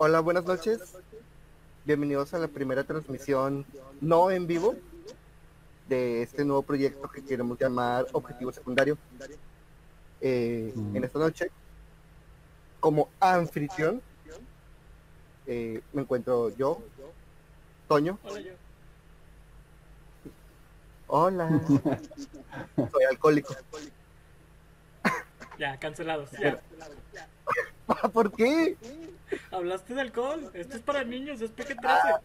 Hola, buenas noches. Bienvenidos a la primera transmisión no en vivo de este nuevo proyecto que queremos llamar Objetivo Secundario. Eh, En esta noche, como anfitrión, eh, me encuentro yo, Toño. Hola yo. Hola. Soy alcohólico. Ya, cancelados. Ya. ¿Por qué? Hablaste de alcohol. Esto es para niños, es PG-13.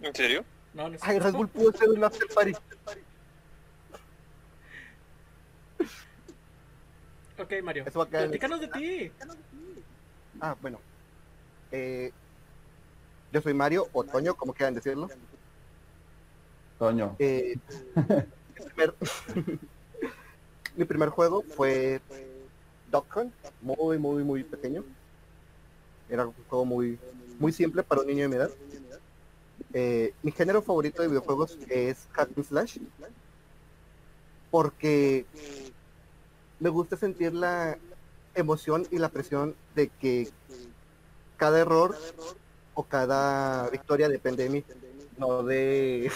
¿En serio? No, no es Ay, Red Bull pudo ser un after party. Ok, Mario. Eso va a Platícanos de ti. Ah, bueno. Eh, yo soy Mario, o Toño, como quieran decirlo. Toño. Eh, mi, primer, mi primer juego fue Duck Hunt, muy, muy, muy pequeño. Era un juego muy, muy simple para un niño de mi edad. Eh, mi género favorito de videojuegos es Hack and Slash, porque me gusta sentir la emoción y la presión de que cada error o cada victoria depende de mí, no de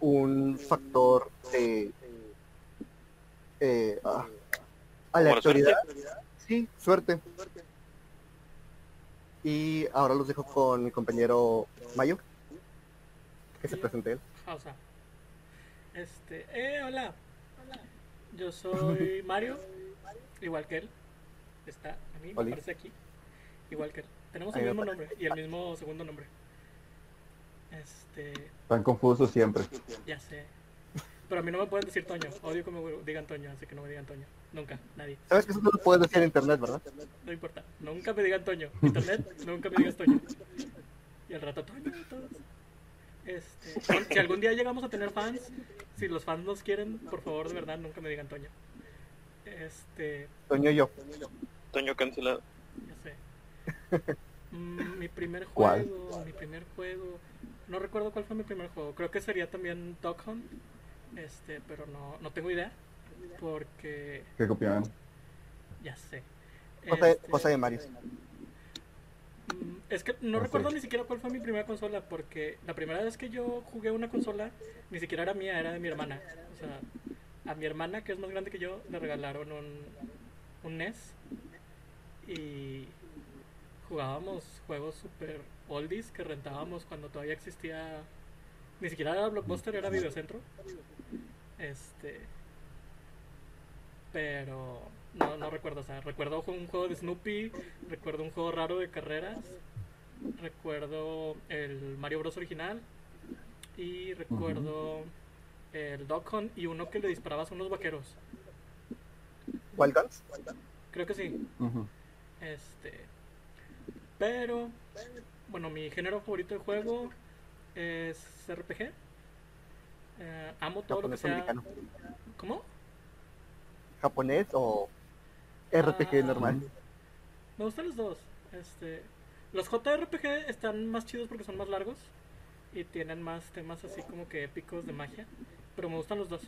un factor de eh, ah, aleatoriedad. Sí, suerte. Y ahora los dejo con mi compañero Mayo, que se presente él. Pausa. Este, eh, hola. Yo soy Mario, igual que él. Está a mí, me aparece aquí. Igual que él. Tenemos el mismo nombre y el mismo segundo nombre. Este, Tan confuso siempre. ya sé. Pero a mí no me pueden decir Toño. Odio que me digan Toño, así que no me digan Toño. Nunca, nadie. Sabes que eso no lo puedes decir en internet, ¿verdad? No importa. Nunca me digan Toño. Internet, nunca me digas Toño. Y al rato Toño, todos. Este, si- algún día llegamos a tener fans, si los fans nos quieren, por favor, de verdad, nunca me digan Toño. Este, Toño y yo. Toño cancelado. ya sé. Mm, mi primer ¿Cuál? juego, mi primer juego. No recuerdo cuál fue mi primer juego. Creo que sería también Dog Hunt. Este, pero no, no tengo idea. Porque ¿Qué copiaban? ya sé. Cosa Este, cosa de Mario. Mm, Es que no recuerdo ni siquiera cuál fue mi primera consola, porque la primera vez que yo jugué una consola, ni siquiera era mía, era de mi hermana. O sea, a mi hermana, que es más grande que yo, le regalaron un, un NES y jugábamos juegos super oldies que rentábamos cuando todavía existía. Ni siquiera era Blockbuster, era Videocentro. Este. Pero no, no recuerdo, o sea, recuerdo un juego de Snoopy, recuerdo un juego raro de carreras, recuerdo el Mario Bros original y recuerdo el Dog Hunt y uno que le disparabas a unos vaqueros. Wild Guns. Creo que sí. Este. Pero, bueno, mi género favorito de juego es RPG. Eh, amo todo lo que Japonés sea. americano. ¿Cómo? Japonés o RPG Ah. normal. Me gustan los dos. Este, los JRPG están más chidos porque son más largos y tienen más temas así como que épicos de magia. Pero me gustan los dos.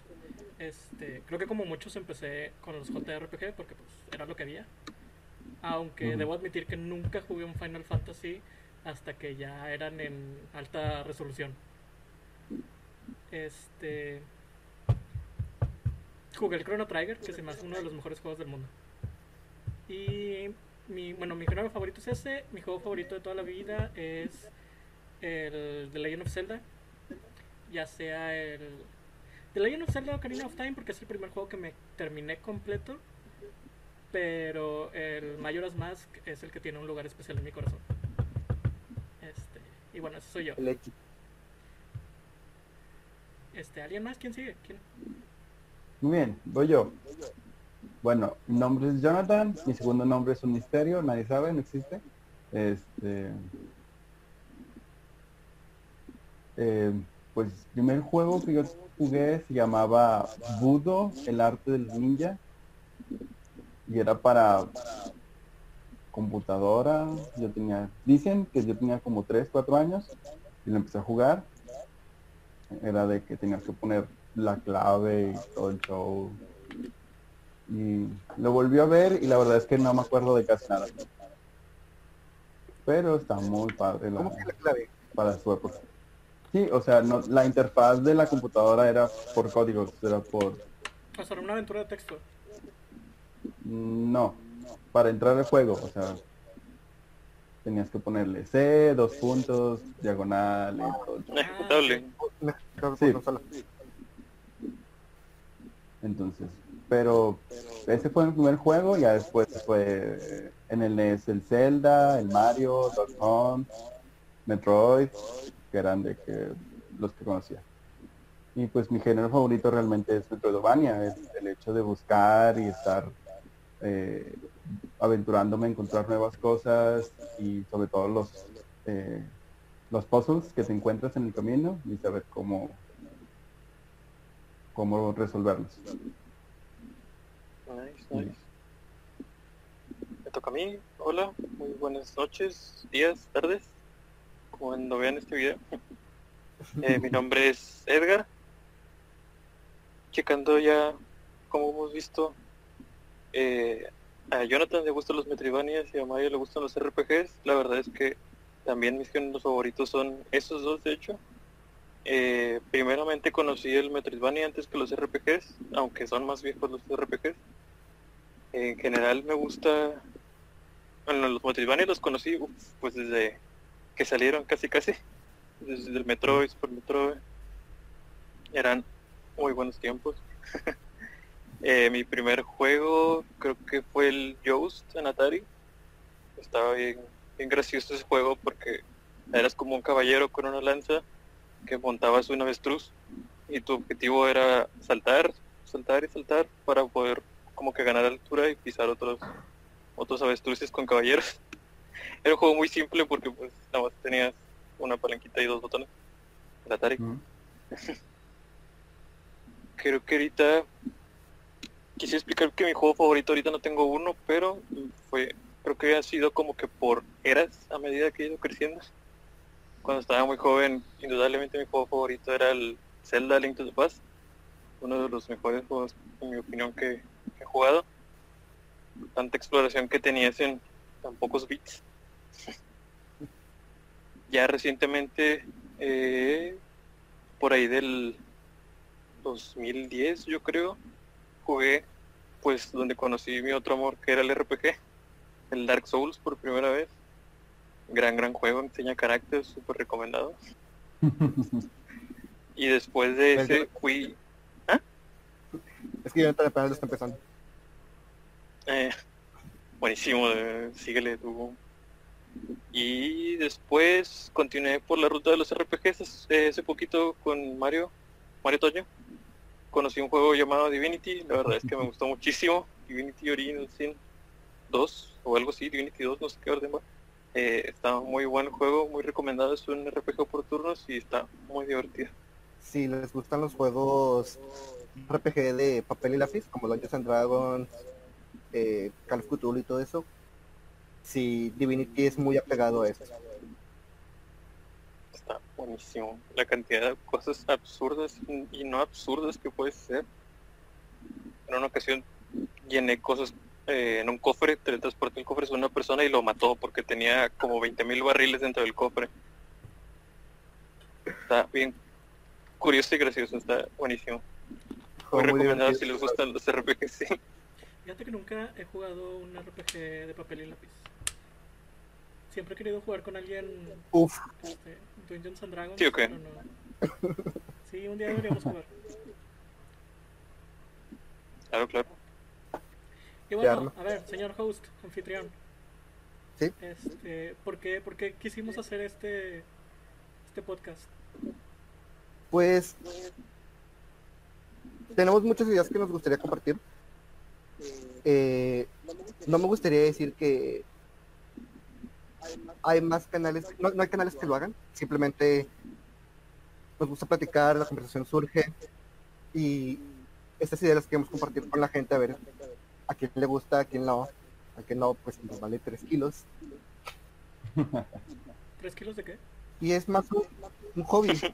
Este, creo que como muchos empecé con los JRPG porque pues era lo que había. Aunque debo admitir que nunca jugué un Final Fantasy hasta que ya eran en alta resolución. Este jugué Chrono Trigger, que se me uno de los mejores juegos del mundo. Y mi, bueno, mi género favorito es ese. Mi juego favorito de toda la vida es el The Legend of Zelda. Ya sea el The Legend of Zelda Ocarina of Time, porque es el primer juego que me terminé completo. Pero el Majora's Mask es el que tiene un lugar especial en mi corazón. Este, y bueno, ese soy yo. El X. Este, ¿alguien más? ¿Quién sigue? ¿Quién? Muy bien, voy yo. Bueno, mi nombre es Jonathan, mi segundo nombre es un misterio, nadie sabe, no existe. Este. eh, pues primer juego que yo jugué se llamaba Budo, el arte del ninja. Y era para computadora. Yo tenía, dicen que yo tenía como 3, 4 años y lo empecé a jugar. Era de que tenías que poner la clave y todo el show. Y lo volví a ver y la verdad es que no me acuerdo de casi nada. pero está muy padre la, ¿Cómo que la clave? para su época. Sí, o sea, no, la interfaz de la computadora era por códigos, era por... O sea, una aventura de texto. No, para entrar al juego, o sea, tenías que ponerle C, dos puntos, diagonal, esto. Ejecutable. Sí. Entonces, pero ese fue el primer juego, ya después fue eh, en el NES el Zelda, el Mario, Donkey Kong, Metroid, que eran de que los que conocía. Y pues mi género favorito realmente es Metroidvania, es el hecho de buscar y estar eh, aventurándome, encontrar nuevas cosas y sobre todo los eh, los puzzles que te encuentras en el camino y saber cómo cómo resolverlos. Nice, nice. Me toca a mí. Hola, muy buenas noches, días, tardes. Cuando vean este video. Eh, mi nombre es Edgar. Checando ya, como hemos visto, eh, a Jonathan le gustan los Metroidvanias y a Mario le gustan los RPGs. La verdad es que también mis géneros favoritos son esos dos, de hecho. Eh, primeramente conocí el Metroidvania antes que los RPGs, aunque son más viejos los RPGs. En general me gusta... Bueno, los Metroidvania los conocí pues desde que salieron casi casi. Desde el Metroid, Super Metroid. Eran muy buenos tiempos. Eh, mi primer juego creo que fue el Yoast en Atari. Estaba bien, bien gracioso ese juego porque eras como un caballero con una lanza que montabas un avestruz y tu objetivo era saltar, saltar y saltar para poder como que ganar altura y pisar otros otros avestruces con caballeros. Era un juego muy simple porque pues nada más tenías una palanquita y dos botones. El Atari. Mm. Creo que ahorita quisiera explicar que mi juego favorito ahorita no tengo uno, pero fue creo que ha sido como que por eras a medida que he ido creciendo. Cuando estaba muy joven, indudablemente mi juego favorito era el Zelda Link to the Past, uno de los mejores juegos, en mi opinión, que, he jugado. Tanta exploración que tenías en tan pocos bits. ya recientemente, eh, por ahí del 2010 yo creo, jugué pues donde conocí mi otro amor que era el RPG, el Dark Souls por primera vez. Gran, gran juego, enseña carácter, súper recomendado. Y después de ese fui... Es que yo apenas lo está empezando. eh, buenísimo, eh, síguele tú. Y después continué por la ruta de los RPGs eh, hace poquito con Mario, Mario Toño. Conocí un juego llamado Divinity, la verdad es que me gustó muchísimo. Divinity Original Sin 2 o algo así, Divinity 2, no sé qué orden va. Eh, está muy buen juego, muy recomendado, es un RPG por turnos y está muy divertido. Si les gustan los juegos RPG de papel y lápiz, como Dungeons and Dragons, eh, Call of Cthulhu y todo eso, si Divinity es muy apegado a eso. Está buenísimo. La cantidad de cosas absurdas y no absurdas que puedes hacer. En una ocasión llené cosas eh, en un cofre, teletransporté el cofre a una persona y lo mató porque tenía como 20.000 barriles dentro del cofre. Está bien curioso y gracioso, está buenísimo. Muy recomendado si les gustan los RPGs, sí. Fíjate que nunca he jugado un RPG de papel y lápiz. Siempre he querido jugar con alguien Uf, este, Dungeons and Dragons. Sí, ok. pero no. Sí, un día deberíamos jugar. Claro, claro. Y bueno, a ver, señor host, anfitrión. Sí. Este, ¿por qué, por qué quisimos hacer este este podcast? pues tenemos muchas ideas que nos gustaría compartir. Eh, no me gustaría decir que hay más canales, no, no hay canales que lo hagan, simplemente nos gusta platicar, la conversación surge y estas ideas las queremos compartir con la gente a ver a quién le gusta, a quién no, a quién no, pues nos vale 3 kilos. ¿Tres kilos de qué? Y es más un, un hobby,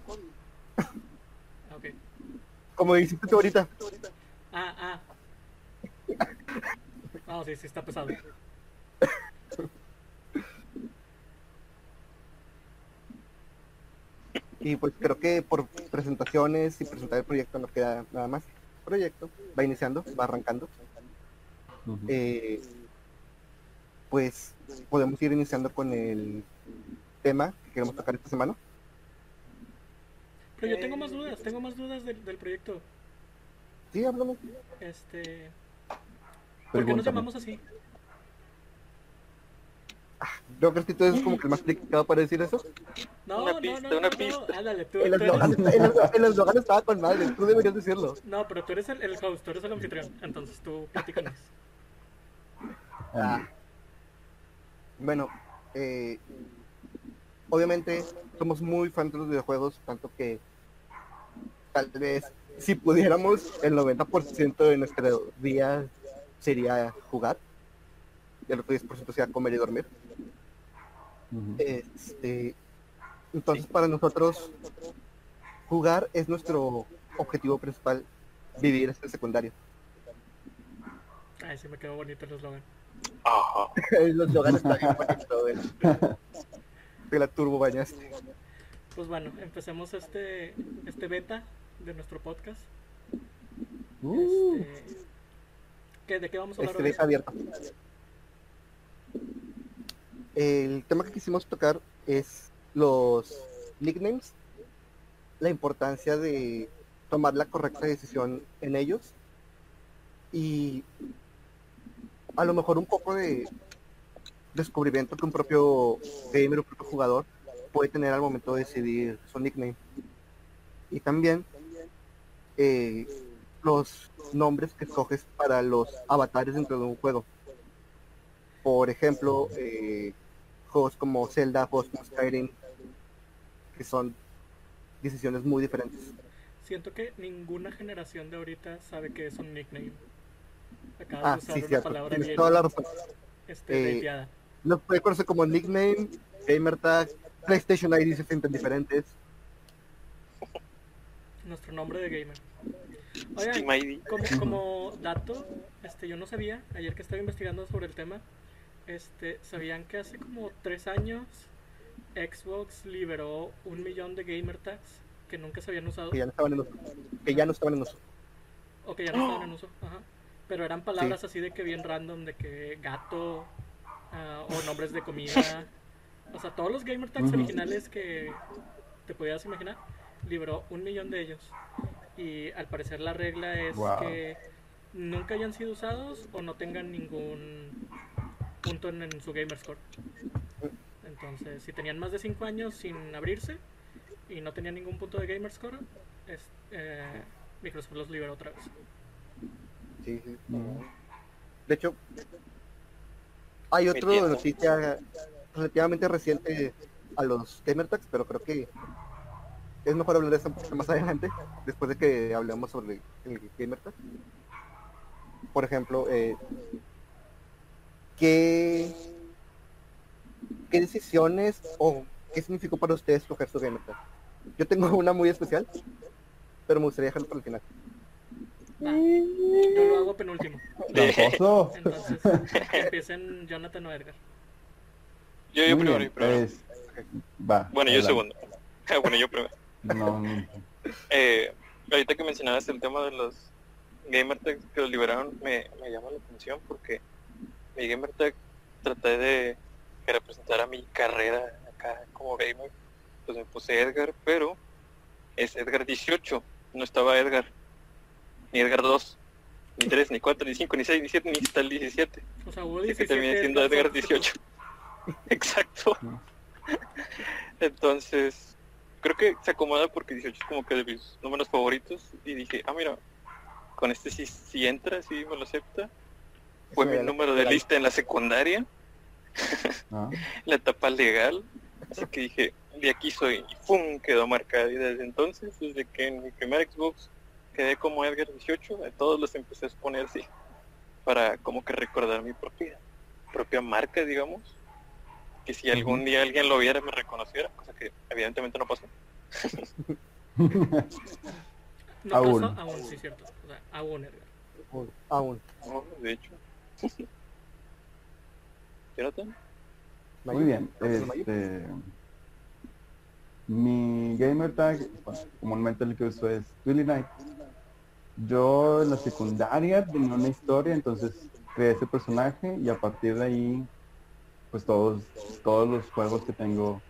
Ah, como dijiste tú ahorita. Ah, ah. No, sí, sí, está pesado. Y pues creo que por presentaciones y presentar el proyecto no queda nada más. El proyecto va iniciando, va arrancando. Eh, pues podemos ir iniciando con el tema que queremos tocar esta semana. Pero yo tengo más dudas, tengo más dudas del, del proyecto. Sí, háblame. Este. ¿Por qué nos llamamos así? Yo creo que tú eres como que el más indicado para decir eso. No, Una no, pista, no, no, una no, pista. Ándale, tú, El eslogan eres- el eslo- el eslogan estaba con madre, tú deberías decirlo. No, pero tú eres el, el host, tú eres el anfitrión. Entonces tú platícanos. Ah, Bueno, eh, obviamente somos muy fans de los videojuegos, tanto que tal vez si pudiéramos, el 90% de nuestro día sería jugar. Y el otro 10% sería comer y dormir. Este, entonces para nosotros jugar es nuestro objetivo principal, vivir es el secundario. Ay, sí me quedó bonito el eslogan. Ajá. Los lugares están bien bonito. De la turbo bañaste. Pues bueno, empecemos este, este beta de nuestro podcast. Uh, Este, ¿qué, ¿De qué vamos a hablar Este hoy? es abierto. El tema que quisimos tocar es los nicknames, la importancia de tomar la correcta decisión en ellos y a lo mejor un poco de descubrimiento que un propio gamer, un propio jugador puede tener al momento de decidir su nickname. Y también eh, los nombres que escoges para los avatares dentro de un juego. Por ejemplo, eh, juegos como Zelda, juegos como Skyrim, que son decisiones muy diferentes. Siento que ninguna generación de ahorita sabe que es un nickname. Acabas de Ah, usar sí, una cierto. palabra Tienes bien toda la razón. este, Eh. Los puede conocer como nickname, gamertag, PlayStation ID se sienten diferentes. Nuestro nombre de gamer. Oigan, como, como dato, este, yo no sabía, ayer que estaba investigando sobre el tema, este, sabían que hace como tres años Xbox liberó un millón de gamer tags que nunca se habían usado Que ya no estaban en uso. Que ya no estaban en uso. o que ya no estaban en uso. Ajá. Pero eran palabras así de que bien random, de que gato ah, o nombres de comida. O sea, todos los gamer tags originales que te podías imaginar, liberó un millón de ellos. Y al parecer la regla es Wow. que nunca hayan sido usados o no tengan ningún punto en, en su gamer score. Entonces, si tenían más de 5 años sin abrirse y no tenían ningún punto de gamer score, es, eh, Microsoft los liberó otra vez. Sí, sí. ujú. De hecho, hay otra noticia relativamente reciente a los gamer tags, pero creo que es mejor hablar de eso un poquito más adelante, después de que hablemos sobre el gamer tag. Por ejemplo, eh, ¿qué, ¿qué decisiones o qué significó para ustedes escoger su gamer tag? Yo tengo una muy especial, pero me gustaría dejarlo para el final. Yo lo hago penúltimo. Tramposo. Entonces, que empiecen Jonathan o Edgar. Yo, yo primero, bien, yo primero. pues, va. Bueno, yo segundo. bueno, yo primero. No, Eh, ahorita que mencionabas el tema de los gamer tags que los liberaron, me, me llama la atención porque mi gamer tag traté de que representara mi carrera acá como gamer. Pues me puse Edgar, pero es Edgar 18. No estaba Edgar. Ni Edgar 2. Ni 3, ni 4, ni 5, ni 6, ni 7, ni hasta el 17. O sea, hubo Así que 17 terminé siendo Edgar Edgar 18. Exacto. No. Entonces, creo que se acomoda porque 18 es como que de mis números favoritos. Y dije, ah, mira, con este sí, sí entra, sí me lo acepta. Fue mi número de lista en la secundaria, Ah, la etapa legal. Así que dije, de aquí soy. Y ¡pum! quedó marcado. Y desde entonces, desde que en mi primer Xbox quedé como Edgar 18, a todos los empecé a exponer así. Para como que recordar mi propia, propia marca, digamos. Que si algún día alguien lo viera me reconociera, cosa que evidentemente no pasó. No Aún. pasó, aún, sí, cierto. O sea, aún, Edgar. Aún. No, de hecho. Jonathan, Muy bien. Este, Mi gamer tag, bueno, comúnmente el que uso es Willy Knight. Yo en la secundaria tenía una historia, entonces creé ese personaje y a partir de ahí, pues todos, todos los juegos que tengo,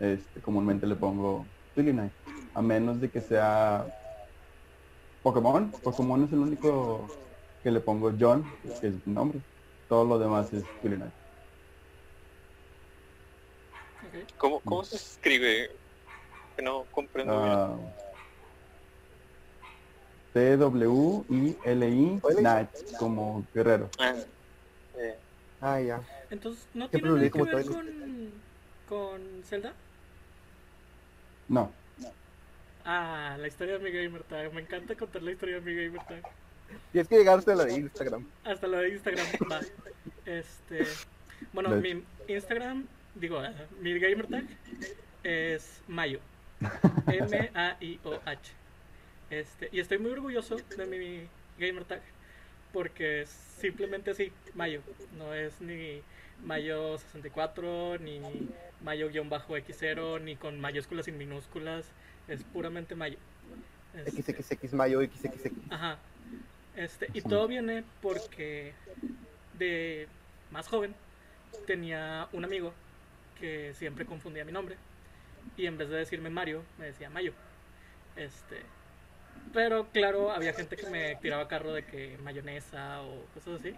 este, comúnmente le pongo Willy Knight. A menos de que sea Pokémon. Pokémon es el único que le pongo John, que es mi nombre. Todo lo demás es. Ok. ¿Cómo, cómo se escribe? Que no comprendo bien. Ah, T-W-I-L-I Knight, como guerrero. Ah, eh, Ah, ya. Entonces, ¿no tiene nada que como ver todo con, con Zelda? No, Ah, la historia de mi gamer tag. Me encanta contar la historia de mi gamer tag. Tienes que llegar hasta la de Instagram. Hasta lo de Instagram. va. Este. Bueno, mi Instagram, digo, eh, mi gamer tag es Mayo. M-A-I-O-H. Este, y estoy muy orgulloso de mi gamer tag porque es simplemente así, Mayo. No es ni Mayo 64, ni Mayo-X0, ni con mayúsculas y minúsculas. Es puramente Mayo. Este, XXX Mayo, XXX. Ajá. Este, y todo viene porque de más joven tenía un amigo que siempre confundía mi nombre y en vez de decirme Mario me decía Mayo. Este, pero claro, había gente que me tiraba carro de que mayonesa o cosas así.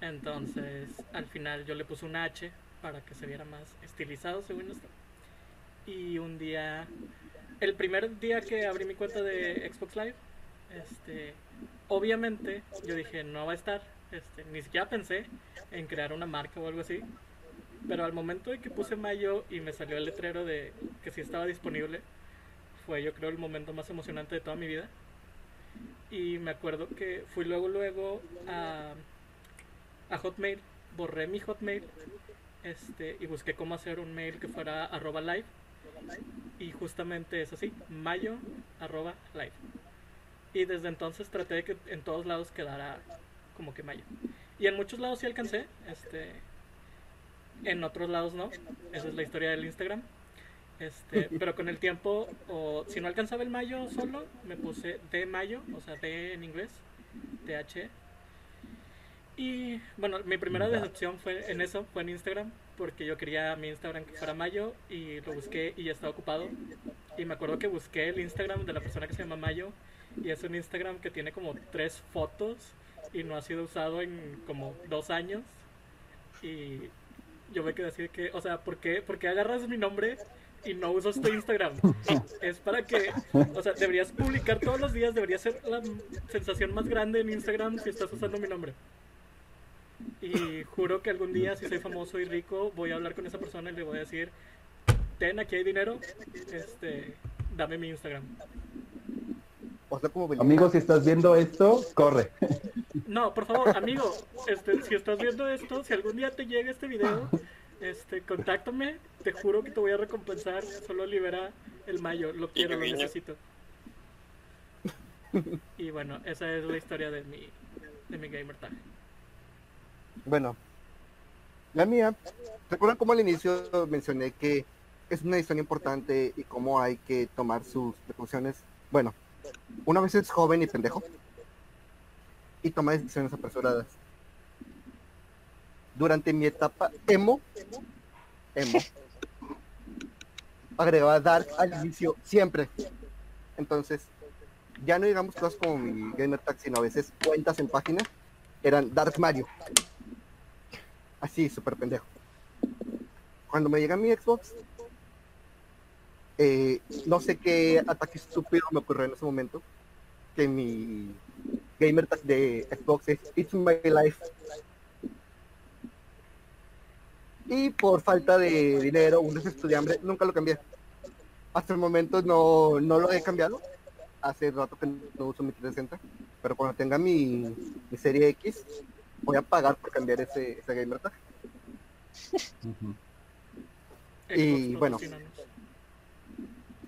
Entonces, al final yo le puse un H para que se viera más estilizado según esto. Y un día el primer día que abrí mi cuenta de Xbox Live, este, obviamente yo dije no va a estar, este, ni siquiera pensé en crear una marca o algo así, pero al momento de que puse mayo y me salió el letrero de que sí estaba disponible, fue yo creo el momento más emocionante de toda mi vida. Y me acuerdo que fui luego luego a, a Hotmail, borré mi Hotmail este, y busqué cómo hacer un mail que fuera arroba live y justamente es así, mayo arroba live. Y desde entonces traté de que en todos lados quedara como que mayo. Y en muchos lados sí alcancé, este en otros lados no. Esa es la historia del Instagram. Este, pero con el tiempo, o si no alcanzaba el mayo solo, me puse de mayo, o sea, de en inglés, TH. Y bueno, mi primera decepción fue en eso, fue en Instagram, porque yo quería mi Instagram que fuera Mayo y lo busqué y ya estaba ocupado. Y me acuerdo que busqué el Instagram de la persona que se llama Mayo y es un Instagram que tiene como tres fotos y no ha sido usado en como dos años. Y yo me quedé así de que, o sea, ¿por qué, por qué agarras mi nombre y no usas tu Instagram? Es para que, o sea, deberías publicar todos los días, debería ser la sensación más grande en Instagram si estás usando mi nombre. Y juro que algún día, si soy famoso y rico, voy a hablar con esa persona y le voy a decir, ten, aquí hay dinero, este, dame mi Instagram. O sea, como Belinda. Amigo, si estás viendo esto, corre. No, por favor, amigo, este, si estás viendo esto, si algún día te llega este video, este, contáctame, te juro que te voy a recompensar, solo libera el mayo, lo quiero, lo necesito. Y bueno, esa es la historia de mi, de mi gamer tag. Bueno, la mía, ¿recuerdan cómo al inicio mencioné que es una decisión importante y cómo hay que tomar sus precauciones? Bueno, una vez es joven y pendejo y toma decisiones apresuradas. Durante mi etapa emo, emo, agregaba Dark al inicio siempre. Entonces, ya no digamos cosas como mi gamer tag, sino a veces cuentas en páginas eran Dark Mario. Así, súper pendejo. Cuando me llega mi Xbox, eh, no sé qué ataque estúpido me ocurrió en ese momento, que mi gamer tag de Xbox es It's My Life. Y por falta de dinero, un hambre, nunca lo cambié. Hasta el momento no, no lo he cambiado. Hace rato que no uso mi 360. Pero cuando tenga mi, mi serie X, voy a pagar por cambiar ese, ese gamer tag. Y, bueno.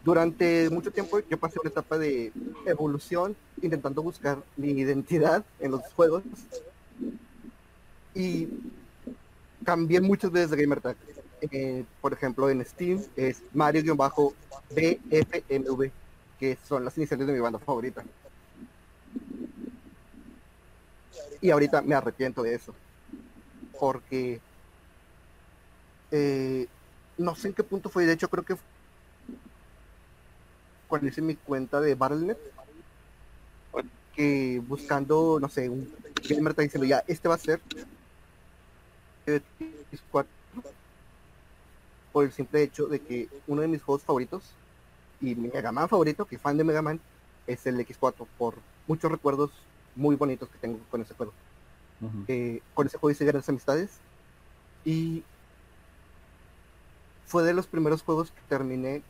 Durante mucho tiempo yo pasé una etapa de evolución intentando buscar mi identidad en los juegos y cambié muchas veces de gamer tag. eh, por ejemplo, en Steam es Mario-BFMV, que son las iniciales de mi banda favorita. Y ahorita me arrepiento de eso. Porque eh, no sé en qué punto fue, de hecho creo que cuando hice mi cuenta de Battle.net, que buscando, no sé, un gamer está diciendo ya, este va a ser X4 por el simple hecho de que uno de mis juegos favoritos y mi Mega Man favorito, que fan de Mega Man, es el X4 por muchos recuerdos muy bonitos que tengo con ese juego. Eh, con ese juego hice grandes amistades y fue de los primeros juegos que terminé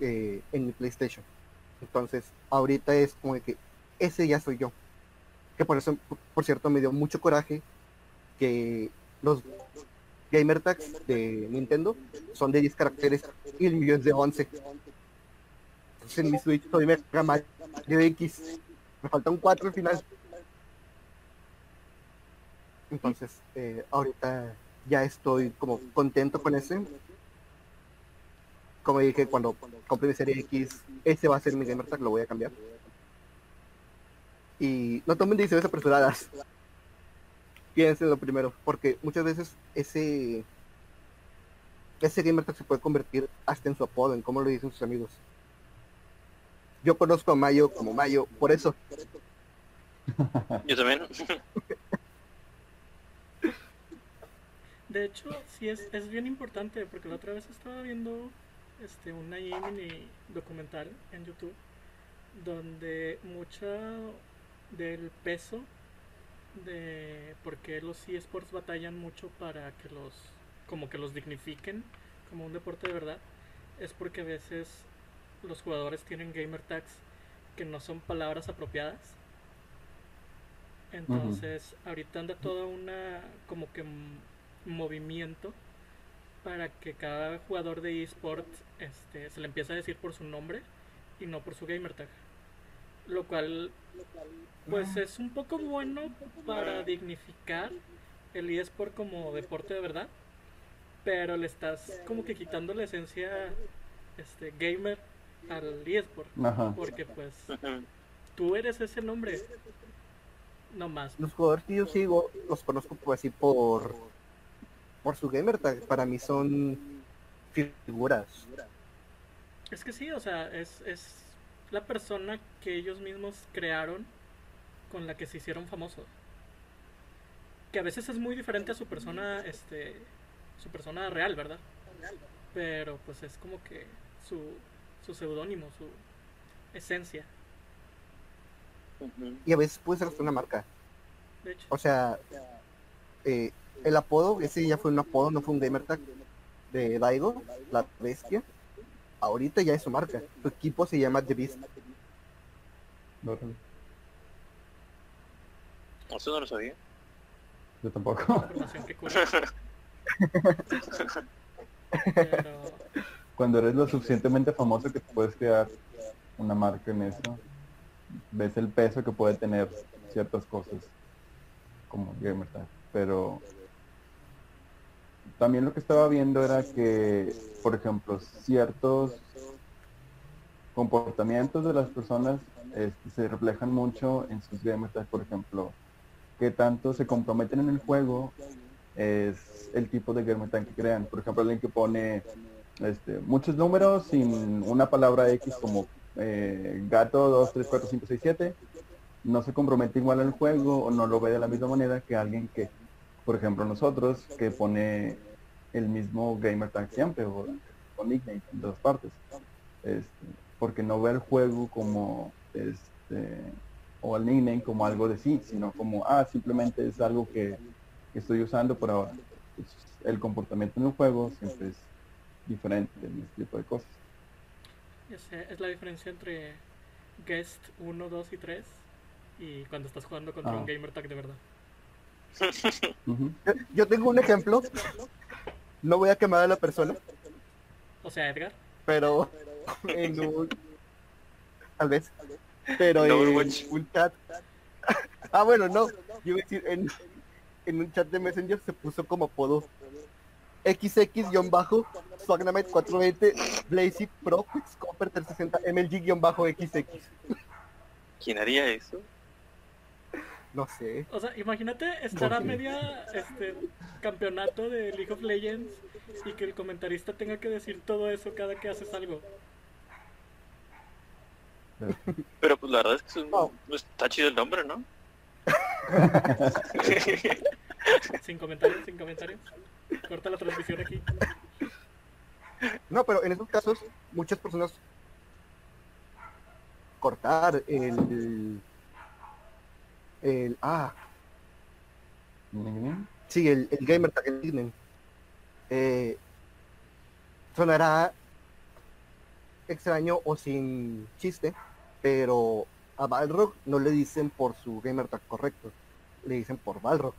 eh, en mi PlayStation. Entonces, ahorita es como que ese ya soy yo. Que por eso, por- cierto, me dio mucho coraje que los gamer tags de Nintendo son de 10 caracteres y el mío es de 11. Entonces en mi Switch soy Mega Mario X. Me falta un 4 al final. Entonces, eh, ahorita ya estoy como contento con ese. Como dije, cuando compre mi serie X, ese va a ser mi gamer tag, lo voy a cambiar. Y no tomen decisiones apresuradas. Piensen lo primero, porque muchas veces ese ese gamer tag se puede convertir hasta en su apodo, en cómo lo dicen sus amigos. Yo conozco a Mayo como Mayo, por eso. Yo también. De hecho, sí es, es bien importante porque la otra vez estaba viendo este una mini documental en YouTube donde mucha del peso de por qué los eSports batallan mucho para que los como que los dignifiquen como un deporte de verdad es porque a veces los jugadores tienen gamer tags que no son palabras apropiadas. Entonces ahorita anda toda una como que movimiento para que cada jugador de eSport este, se le empiece a decir por su nombre y no por su gamer tag. Lo cual pues es un poco bueno para dignificar el eSport como deporte de verdad, pero le estás como que quitando la esencia este gamer al eSport, Ajá. porque pues tú eres ese nombre. No más. Los jugadores que yo sigo, los conozco pues así por por su gamer tag. Para mí son figuras. Es que sí, o sea, es, es la persona que ellos mismos crearon con la que se hicieron famosos. Que a veces es muy diferente a su persona, este, su persona real, ¿verdad? Pero pues es como que su, su seudónimo, su esencia. Y a veces puede ser hasta una marca. de hecho. O sea, eh, el apodo, ese ya fue un apodo, no fue un gamer tag de Daigo, la bestia. Ahorita ya es su marca. Su equipo se llama The Beast. Eso no lo sabía. Yo tampoco. Pero Cuando eres lo suficientemente famoso que te puedes crear una marca en eso, ves el peso que puede tener ciertas cosas como gamer tag. Pero también lo que estaba viendo era que, por ejemplo, ciertos comportamientos de las personas este, se reflejan mucho en sus gamer tags, por ejemplo, que tanto se comprometen en el juego es el tipo de gamer tag que crean. Por ejemplo, alguien que pone este, muchos números sin una palabra X como eh, gato 2, 3, 4, 5, 6, 7, no se compromete igual al juego o no lo ve de la misma manera que alguien que, por ejemplo, nosotros, que pone el mismo gamer tag siempre o, o nickname en todas partes. Este, porque no ve el juego como este o el nickname como algo de sí, sino como ah simplemente es algo que, que estoy usando por ahora. El comportamiento en el juego siempre es diferente en este tipo de cosas. es la diferencia entre Guest 1, 2 y 3 y cuando estás jugando contra Ah. un gamer tag de verdad. Yo tengo un ejemplo. No voy a quemar a la persona, O sea, Edgar, pero en un... Tal vez. Pero En un chat... Ah, bueno, no. Yo iba a decir, en, en un chat de Messenger se puso como apodo XX-bajo, Swagnamite 420, Blazy Pro, Quickscoper 360, MLG-XX. ¿Quién haría eso? No sé. O sea, imagínate estar a media este campeonato de League of Legends y que el comentarista tenga que decir todo eso cada que haces algo. Pero pues la verdad es que es un- No. está chido el nombre, ¿no? Sin comentarios, sin comentarios. Corta la transmisión aquí. No, pero en esos casos, muchas personas cortar el. El. Ah, sí, el, el gamer tag. Eh, sonará extraño o sin chiste, pero a Balrog no le dicen por su gamer tag correcto, le dicen por Balrog.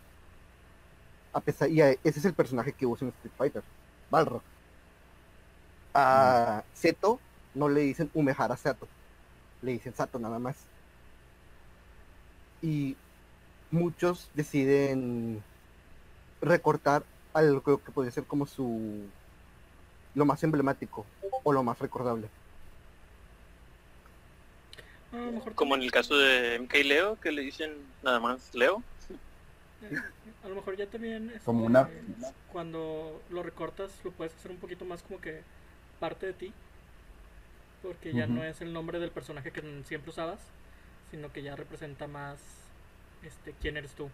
A pesar, y a- ese es el personaje que usa en Street Fighter, Balrog. A Seto no le dicen Umehara Sato, le dicen Sato nada más. Y muchos deciden recortar algo que podría ser como su lo más emblemático o lo más recordable. A lo mejor Como en el caso de MK Leo, que le dicen nada más Leo. Eh, A lo mejor ya también este, Como una- cuando lo recortas lo puedes hacer un poquito más como que parte de ti. Porque ya no es el nombre del personaje que siempre usabas, sino que ya representa más este quién eres tú.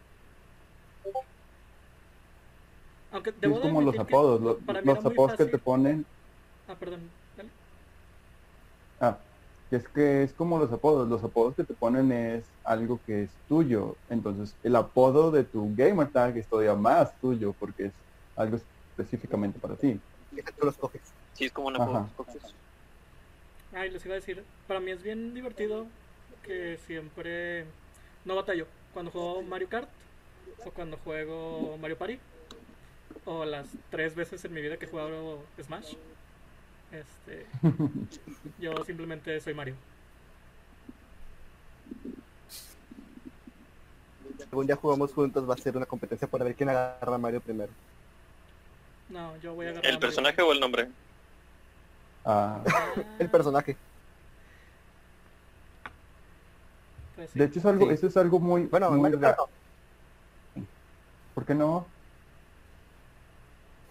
Aunque Sí, es de como los apodos, lo- para mí los apodos que te ponen, Ah, perdón. dale. ah, es que es como los apodos, los apodos que te ponen es algo que es tuyo, entonces el apodo de tu gamer tag es todavía más tuyo porque es algo específicamente para ti. Tú los coges. Sí, es como una Ajá. Ay, les iba a decir, para mí es bien divertido que siempre no batallo. Cuando juego Mario Kart o cuando juego Mario Party o las tres veces en mi vida que he jugado Smash. Este, yo simplemente soy Mario. Algún día jugamos juntos, va a ser una competencia para ver quién agarra a Mario primero. No, yo voy a agarrar. a ¿El Mario personaje o el nombre? Ah, Party. El personaje. Pues sí. de hecho es algo, Sí. eso es algo muy, Bueno, muy Mario Kart ra- no. ¿Por qué no?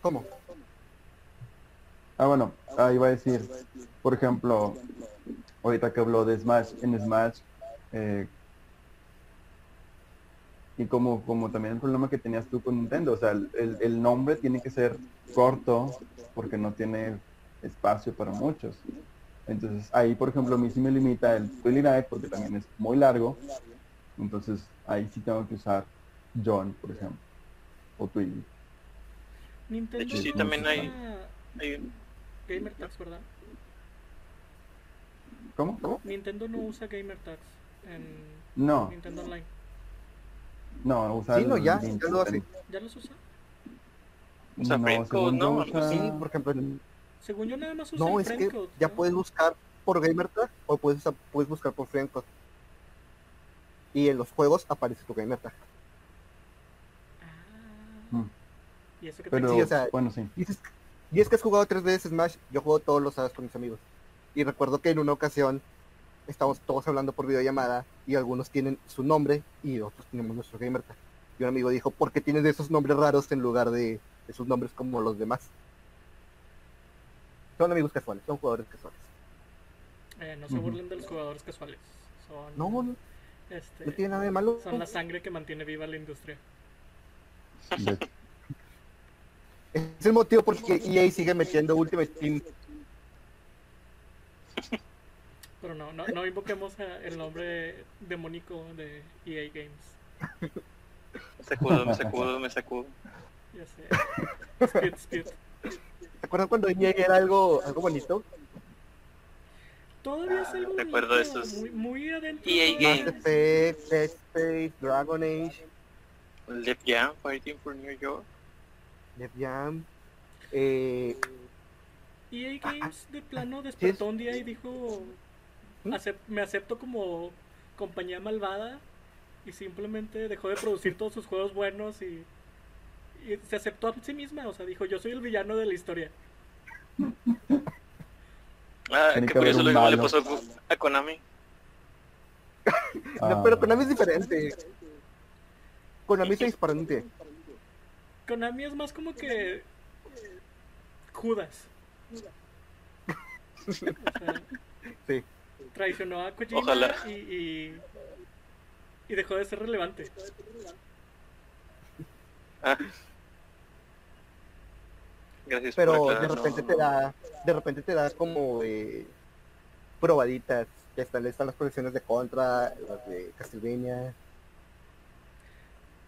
¿Cómo? Ah, bueno, ahí iba a decir, por ejemplo, ahorita que habló de Smash, en Smash, eh, y como, como también el problema que tenías tú con Nintendo, o sea, el- el nombre tiene que ser corto porque no tiene espacio para muchos. Entonces, ahí, por ejemplo, a mí sí me limita el Twilly Night porque también es muy largo. Entonces, ahí sí tengo que usar John, por ejemplo, o. Nintendo De hecho, sí, no también usa hay- Hay- Gamer Tags, ¿verdad? ¿Cómo? ¿Cómo? Nintendo no usa Gamer Tags en No, Nintendo Online. no, usar Sí, no, ya, ya lo hace. ¿Ya los usa? Usa yo ¿no? usa- Sí, por ejemplo, en- Según yo nada más usa no, el es que ya ¿no? puedes buscar por Gamertag o puedes, puedes buscar por Friendcode. Y en los juegos aparece tu Gamertag. Ah. Mm. Y eso que Pero, Sí, o sea, bueno, sí. Y es, y es que has jugado tres veces Smash, yo juego todos los sábados con mis amigos. Y recuerdo que en una ocasión estamos todos hablando por videollamada y algunos tienen su nombre y otros tenemos nuestro gamertag. Y un amigo dijo, ¿por qué tienes esos nombres raros en lugar de esos nombres como los demás? Son amigos casuales, son jugadores casuales. Eh, no se burlen de los jugadores casuales. Son, No, no, este, no tiene nada de malo. son la sangre que mantiene viva la industria. Es el motivo por el que EA sigue metiendo Ultimate Team. Pero no, no, no invoquemos el nombre demónico de EA Games. Me sacudo, me sacudo, me sacudo. Ya sé. Spit, spit. ¿Te acuerdas cuando EA era algo, algo bonito? Todavía es algo recuerdo bonito, esos muy, muy adentro. EA de- Mass Games. Effect, Dead Space, Dragon Age, Left Jam Fighting for New York. Def Jam. Eh, EA Games de plano despertó un día y dijo, ¿Mm? "Acep- me acepto como compañía malvada y simplemente dejó de producir todos sus juegos buenos y, y se aceptó a sí misma, o sea, dijo, yo soy el villano de la historia. Ah, Tiene qué que curioso lo mismo le pasó a Konami. No, Ah, pero Konami es diferente. Konami es disparante. Konami es más como que Judas. O sea, Sí. traicionó a Kojima Ojalá. Y, y, y dejó de ser relevante. Ah. Gracias Pero por de repente no- te da, de repente te da como eh, probaditas. Ya están, están las colecciones de Contra, las de Castlevania.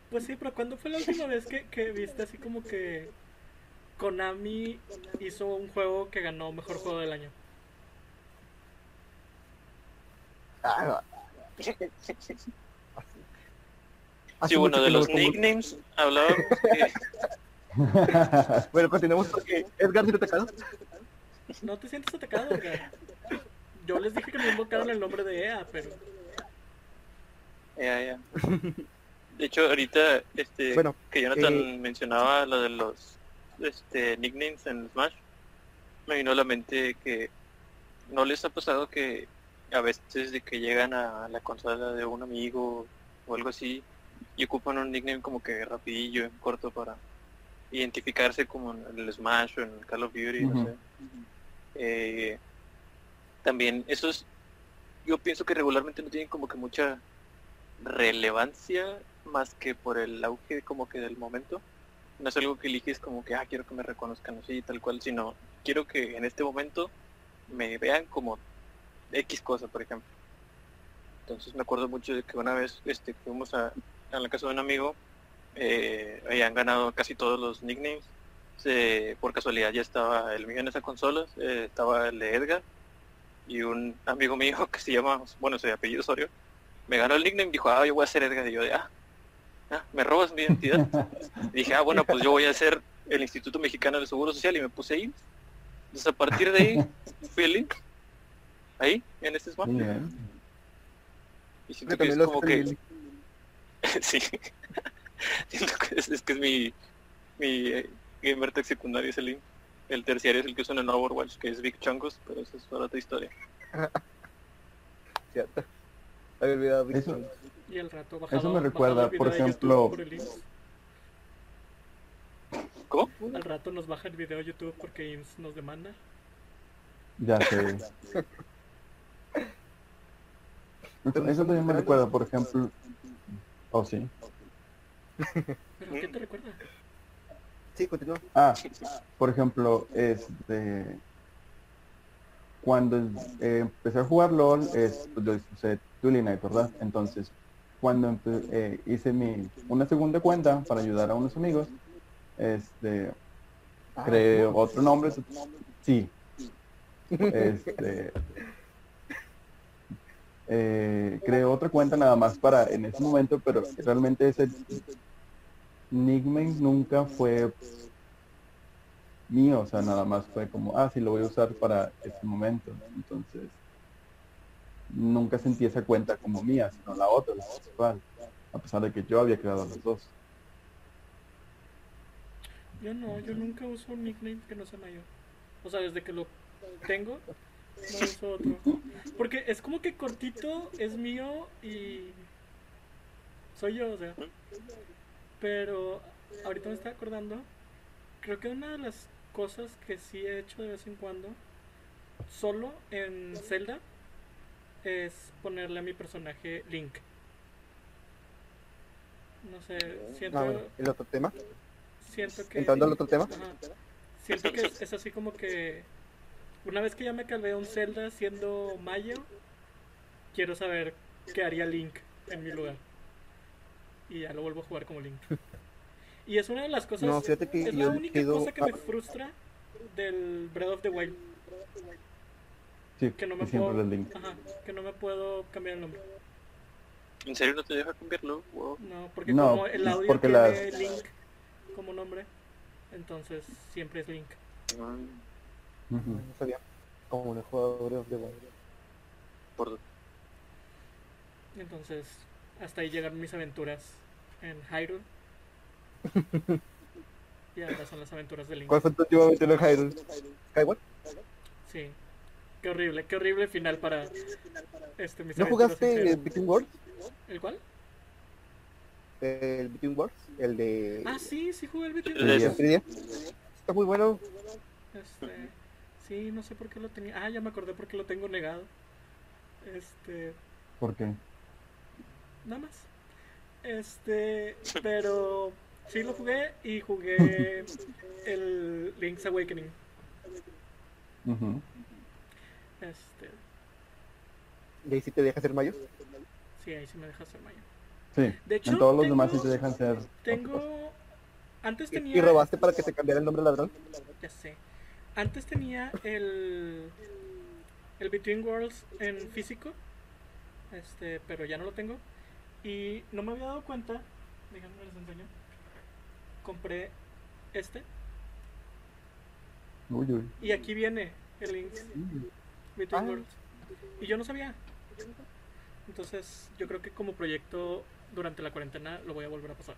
Pues sí, pero ¿cuándo fue la última vez que, que viste así como que Konami hizo un juego que ganó mejor juego del año? Ah, Sí, bueno, de los nicknames hablábamos que Bueno, continuemos porque Edgar ¿sí te atacado. No te sientes atacado, Edgar. Yo les dije que no invocaron el nombre de EA, pero Ya, ya. De hecho, ahorita este, Bueno, que Jonathan eh, mencionaba lo de los este, nicknames en Smash, me vino a la mente que no les ha pasado que a veces de que llegan a la consola de un amigo o algo así y ocupan un nickname como que rapidillo, en corto para identificarse como en el Smash o en el Call of Duty, no Ujú. sé. Eh, también esos yo pienso que regularmente no tienen como que mucha relevancia más que por el auge como que del momento. No es algo que eliges como que, ah, quiero que me reconozcan así, tal cual, sino quiero que en este momento me vean como X cosa, por ejemplo. Entonces me acuerdo mucho de que una vez este, fuimos a, a la casa de un amigo, eh, habían ganado casi todos los nicknames. Por casualidad ya estaba el mío en esa consola, eh, estaba el de Edgar y un amigo mío que se llama, bueno, se apellido Osorio, me ganó el nickname y dijo, ah, yo voy a ser Edgar. Y yo de, ah, ah, me robas mi identidad. Y dije, ah, bueno, pues yo voy a ser el Instituto Mexicano del Seguro Social y me puse ahí. Entonces a partir de ahí fui el link. Ahí, en este smart. Y siento que es como que... sí. siento que es, es que es mi, mi eh, gamer tag secundario es el link. El terciario es el que usan en Overwatch, que es Big Chungos, pero eso es para otra historia. Cierto. Había olvidado Big Eso- y al rato bajado, Eso me recuerda, el por ejemplo- por el. ¿Cómo? Al rato nos baja el video de YouTube porque IMSS nos demanda. Ya sé. Eso, eso también me recuerda, por ejemplo. Oh, sí. ¿Pero qué te recuerda? Sí, continúa. Ah, por ejemplo, este. Cuando eh, empecé a jugar LOL, es, yo usé Dueling Night, ¿verdad? Entonces, cuando eh, hice mi una segunda cuenta para ayudar a unos amigos, este, Ah, creé otro nombre. Sí. Este. eh, creé otra cuenta nada más para en ese momento, pero realmente ese nickname nunca fue mío, o sea, nada más fue como, ah, sí, lo voy a usar para ese momento. Entonces, nunca sentí esa cuenta como mía, sino la otra, la principal, a pesar de que yo había creado las dos. Yo no, yo nunca uso un nickname que no sea mayor. O sea, desde que lo tengo, no uso otro. Porque es como que cortito es mío y soy yo, o sea. Pero ahorita me está acordando, creo que una de las cosas que sí he hecho de vez en cuando, solo en Zelda, es ponerle a mi personaje Link. No sé, siento, Ah, bueno, el otro tema. siento que... Entrando al otro tema. Ajá. Siento que es, es así como que una vez que ya me calvé un Zelda siendo Mayo, quiero saber qué haría Link en mi lugar. Y ya lo vuelvo a jugar como Link. Y es una de las cosas, No, fíjate que es yo la única quedo- cosa que me frustra del Breath of the Wild, Sí, que no me puedo, el link. ajá, que no me puedo cambiar el nombre. ¿En serio no te deja cambiarlo? Wow. No, porque No, como el es audio porque tiene las- Link como nombre, entonces siempre es Link. Mm, Ujú. No sabía. Como un jugador de Wild. por- Entonces, hasta ahí llegaron mis aventuras en Hyrule. Y ahora son las aventuras de Link. ¿Cuál fue tu última aventura en Hyrule? ¿Skyward? Sí. Qué horrible, qué horrible final para este mis ¿No jugaste en Between Worlds? ¿El cuál? El Between Worlds, el de... Ah, sí, sí jugué el Between El Worlds. Está muy bueno. Este, sí, no sé por qué lo tenía. Ah, ya me acordé por qué lo tengo negado. Este, ¿Por qué? Nada más. Este, pero sí lo jugué y jugué el Link's Awakening. Ujú. Este, Y ahí sí te deja hacer mayo. sí, ahí sí me deja hacer mayo. Sí. De hecho, en todos los tengo- demás sí te dejan ser. Tengo. Antes tenía. y robaste para que te cambiara el nombre ladrón. Ya sé. Antes tenía el. El Between Worlds en físico. Este, pero ya no lo tengo. Y no me había dado cuenta. Déjenme les enseño. Compré este. Uy, uy. Y aquí viene el Link's Between Ah. Y yo no sabía. Entonces, yo creo que como proyecto durante la cuarentena lo voy a volver a pasar.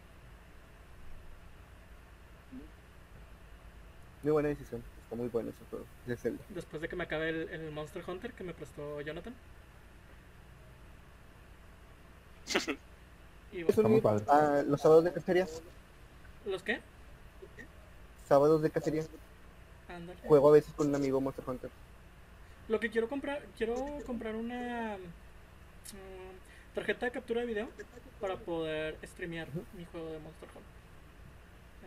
Muy buena decisión. Está muy bueno ese juego. Después de que me acabe el, el Monster Hunter que me prestó Jonathan. Y bueno, muy padre. ah, los sábados de cacería. ¿Los qué? Sábados de cacería. Juego a veces con un amigo Monster Hunter. Lo que quiero comprar, quiero comprar una mm, tarjeta de captura de video para poder streamear mi juego de Monster Hunter.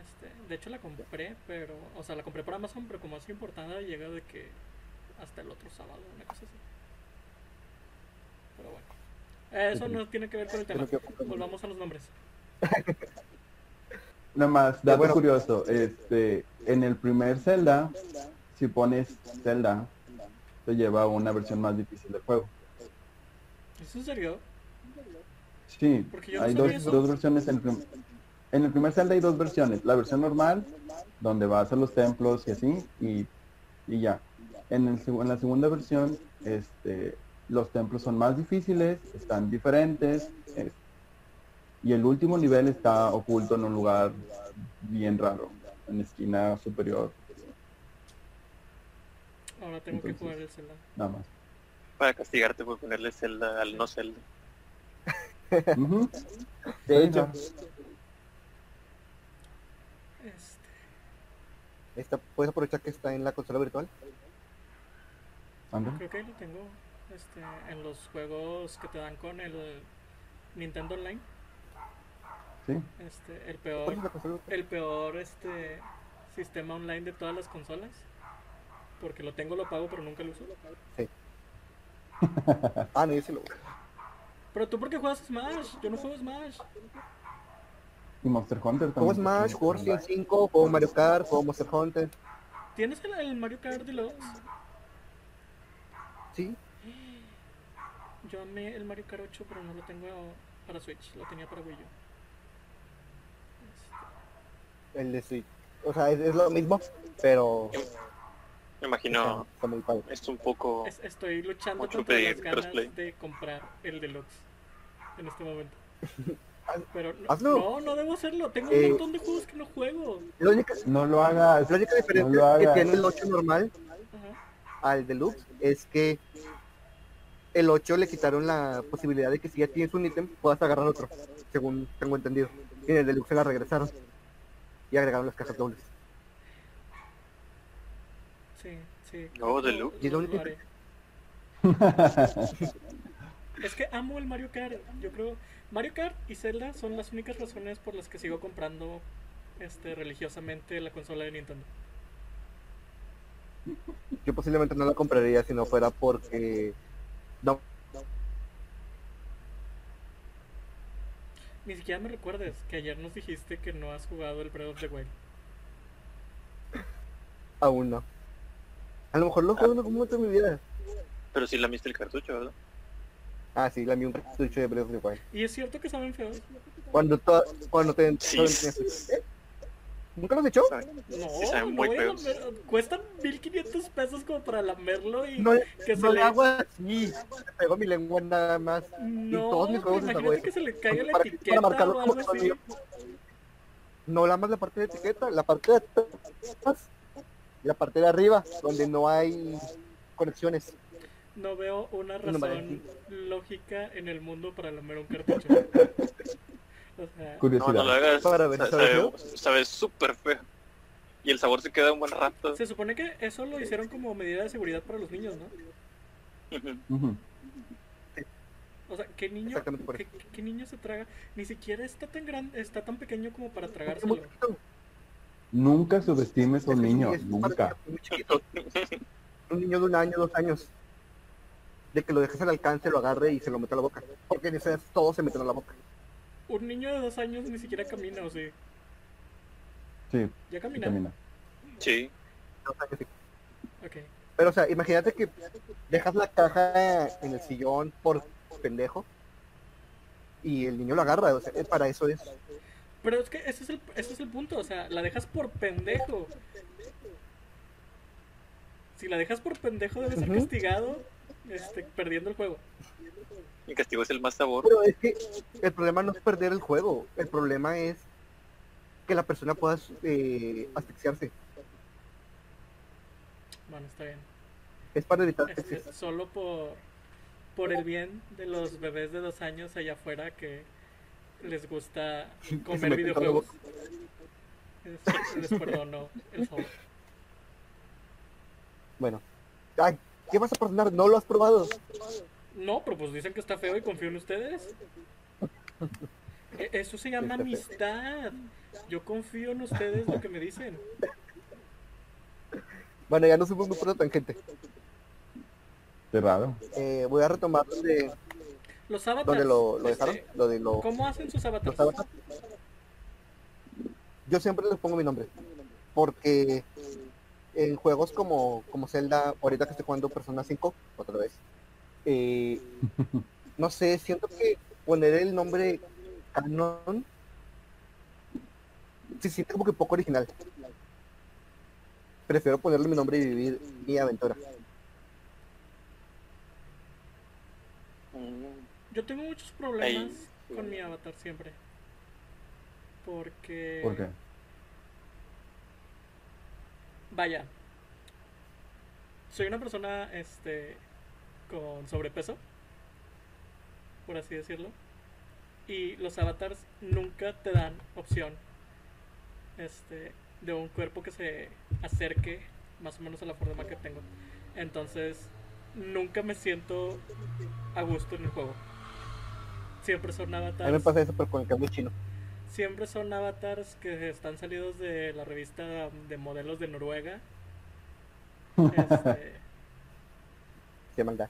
Este, de hecho la compré, pero, o sea, la compré por Amazon, pero como es importada llega de que hasta el otro sábado, una cosa así. Pero bueno, eso no tiene que ver con el tema. Volvamos a los nombres. Nada más, dato bueno. curioso. Este, en el primer Zelda, si pones Zelda, te lleva a una versión más difícil del juego. ¿Es en serio? Sí, Porque yo no hay dos, dos versiones. En prim- en el primer Zelda hay dos versiones. La versión normal, donde vas a los templos y así, y, y ya. En, el, en la segunda versión, este, los templos son más difíciles, están diferentes, es- y el último nivel está oculto en un lugar bien raro, en la esquina superior, Ahora tengo que Entonces- jugar el Zelda. nada más. Para castigarte por ponerle celda al no celda. Ujú. De hecho, Este, esta, puedes aprovechar que está en la consola virtual. Anda. creo que ahí lo tengo este, en los juegos que te dan con el Nintendo Online. Sí. Este, el ¿Cuál peor, el peor este, sistema online de todas las consolas. Porque lo tengo, lo pago, pero nunca lo uso. Ah, no, yo sí lo Pero tú, ¿por qué juegas Smash? Yo no juego Smash. Y Monster Hunter también. Juego Smash, juego Resident 5, juego Mario Kart, juego Monster Hunter. ¿Tienes el, el Mario Kart Deluxe? Sí, Yo amé el Mario Kart 8, pero no lo tengo para Switch. Lo tenía para Wii U. Este, el de Switch. O sea, es, es lo mismo, pero Me imagino, muy padre. es un poco... Es- estoy luchando Mucho contra las ganas crossplay. de comprar el deluxe en este momento. Pero no, hazlo. no, no debo hacerlo. Tengo Eh, un montón de juegos que no juego. La única, No lo hagas. la única No diferencia lo que tiene el 8 normal Ajá. al deluxe es que el 8 le quitaron la posibilidad de que si ya tienes un ítem puedas agarrar otro, según tengo entendido. Y en el deluxe se la regresaron y agregaron las cajas dobles. Sí, sí. No, deluxe. Y lo lo único haré. Es que amo el Mario Kart. Yo creo Mario Kart y Zelda son las únicas razones por las que sigo comprando este religiosamente la consola de Nintendo. Yo posiblemente no la compraría si no fuera porque no Ni siquiera me recuerdes que ayer nos dijiste que no has jugado el Breath of the Wild. aún no. A lo mejor lo juego en algún momento de mi vida. Pero sí la viste el cartucho, ¿verdad? Ah, sí, la mi un cartucho de Breath of the Wild. Y es cierto que saben feos. Cuando, to- cuando te Sí. ¿Eh? ¿Nunca los echó? No, Sí saben no muy lamer- cuestan 1500 pesos como para lamerlo y No, que no se lo le... hago así. Me pego mi lengua nada más. No, todos mis juegos imagínate que se le caiga la Para- para etiqueta marcarlo como así. No la más la parte de etiqueta, la parte de atrás y la parte de arriba, donde no hay conexiones. No veo una No, razón lógica en el mundo para lamer un cartucho. O sea, No, Curiosidad. no lo hagas. Para ver, sa- ¿sabe súper feo. Y el sabor se queda un buen rato. se supone que eso lo hicieron como medida de seguridad para los niños, ¿no? O sea, ¿qué niño, qué, niño se traga? Ni siquiera está tan grande, está tan pequeño como para chiquito. Nunca subestimes a un niño, es nunca. Un niño de un año, dos años. De que lo dejes al alcance, lo agarre y se lo mete a la boca. Porque en edad todo se mete a la boca. Un niño de dos años ni siquiera camina, o sí. Sí, ¿Ya camina? camina. Sí. Dos años, sí. Ok. Pero, o sea, imagínate que dejas la caja en el sillón por pendejo y el niño lo agarra. O sea, eh, para eso es. Pero es que ese es el, ese es el punto, o sea, la dejas por pendejo. Si la dejas por pendejo debe ser castigado este, perdiendo el juego. El castigo es el más sabor. Pero es que el problema no es perder el juego. El problema es que la persona pueda eh, asfixiarse. Bueno, está bien. Es para evitar Este, solo por, por el bien de los bebés de dos años allá afuera que les gusta comer videojuegos. Es- les perdono el favor. Bueno. Ay, ¿qué vas a perdonar? No lo has probado. No, pero pues dicen que está feo y confío en ustedes. E- Eso se llama amistad. Yo confío en ustedes lo que me dicen. Bueno, ya no supo muy por la tangente. Qué raro. Eh, voy a retomar donde, Los avatars. donde lo, lo este, dejaron. Lo de lo, ¿Cómo hacen sus avatars? los avatars. Yo siempre les pongo mi nombre. Porque en juegos como, como Zelda, ahorita que estoy jugando Persona 5, otra vez. Eh, no sé, siento que poner el nombre canon se siente como que poco original. Prefiero ponerle mi nombre y vivir mi aventura. Yo tengo muchos problemas con mi avatar siempre. Porque. ¿Por qué? Vaya. Soy una persona este con sobrepeso. Por así decirlo. Y los avatars nunca te dan opción este de un cuerpo que se acerque más o menos a la forma que tengo. Entonces, nunca me siento a gusto en el juego. Siempre son A mí me avatars. pasa eso, pero con el cambio chino. Siempre son avatars que están salidos de la revista de modelos de Noruega. Este, De maldad.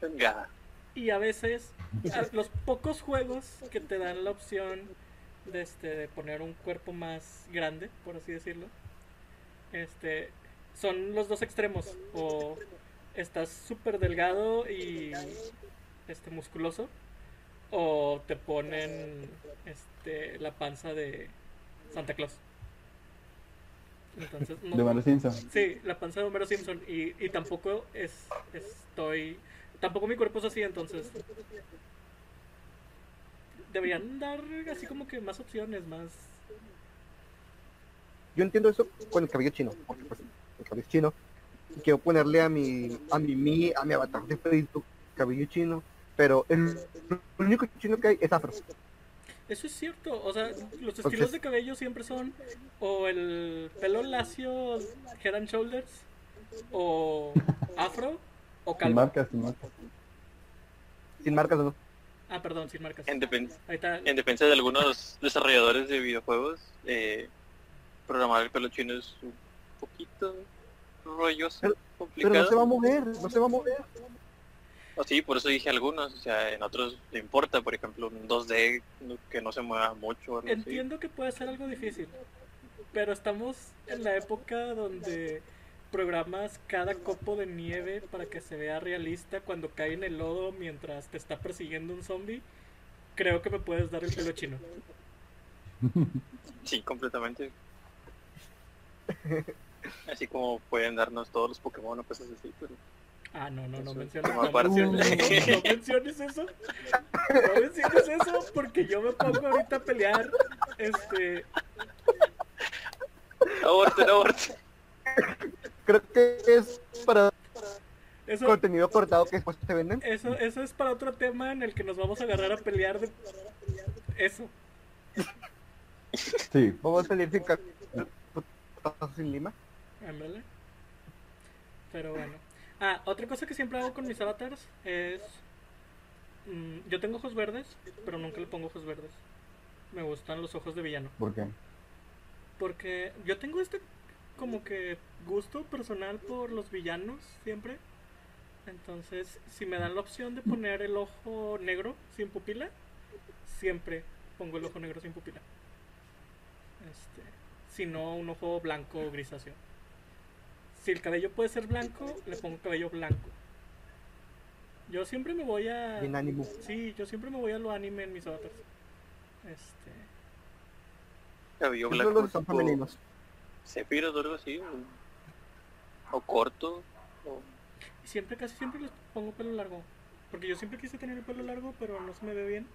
venga. y a veces, a- los pocos juegos que te dan la opción de, este, de poner un cuerpo más grande, por así decirlo, este, son los dos extremos. O estás súper delgado y este, musculoso, o te ponen este, la panza de Santa Claus. Entonces, no- De Mara Simpson. Sí, la panza de Homero Simpson. Y, y tampoco es, estoy. Tampoco mi cuerpo es así, entonces. Deberían dar así como que más opciones, más. Yo entiendo eso con el cabello chino, porque pues el cabello es chino. Y quiero ponerle a mi, a mi, mi- a mi avatar de Facebook cabello chino, pero el, el único chino que hay es afro. Eso es cierto. O sea, los estilos de cabello siempre son o el pelo lacio, head and shoulders, o afro, o Sin calvo. marcas, sin marcas. Sin marcas no. Ah, perdón, sin marcas. En, Ahí está. en defensa de algunos desarrolladores de videojuegos, eh, programar el pelo chino es un poquito rolloso, Pero- Pero complicado. no se va a mover, no se va a mover. O sí, por eso dije algunos, o sea, en otros le importa, por ejemplo, un 2D no- que no se mueva mucho. así. Entiendo que puede ser algo difícil, pero estamos en la época donde programas cada copo de nieve para que se vea realista cuando cae en el lodo mientras te está persiguiendo un zombie. Creo que me puedes dar el pelo chino. Sí, completamente. Así como pueden darnos todos los Pokémon o cosas así, pero Ah, no, no, no menciones, no aparte. menciones eso, no menciones eso. No menciones eso porque yo me pongo ahorita a pelear este Aborten, aborten. Creo que es para Eso, contenido cortado que después te venden. eso, eso es para otro tema en el que nos vamos a agarrar a pelear de eso. Sí, Vamos a salir sin sin lima. Ándale. Pero bueno. Ah, otra cosa que siempre hago con mis avatars es. mm, yo tengo ojos verdes, pero nunca le pongo ojos verdes. Me gustan los ojos de villano. ¿por qué? Porque yo tengo este como que gusto personal por los villanos siempre. Entonces, si me dan la opción de poner el ojo negro sin pupila, siempre pongo el ojo negro sin pupila. Este, si no, un ojo blanco grisáceo. Si el cabello puede ser blanco, le pongo cabello blanco. Yo siempre me voy a. Bien ánimo. Sí, yo siempre me voy a lo anime en mis avatars. Este. Cabello blanco. los son tipo femeninos. Sephiroth o algo así. O, o corto. O... Y siempre, casi siempre les pongo pelo largo. Porque yo siempre quise tener el pelo largo, pero no se me ve bien.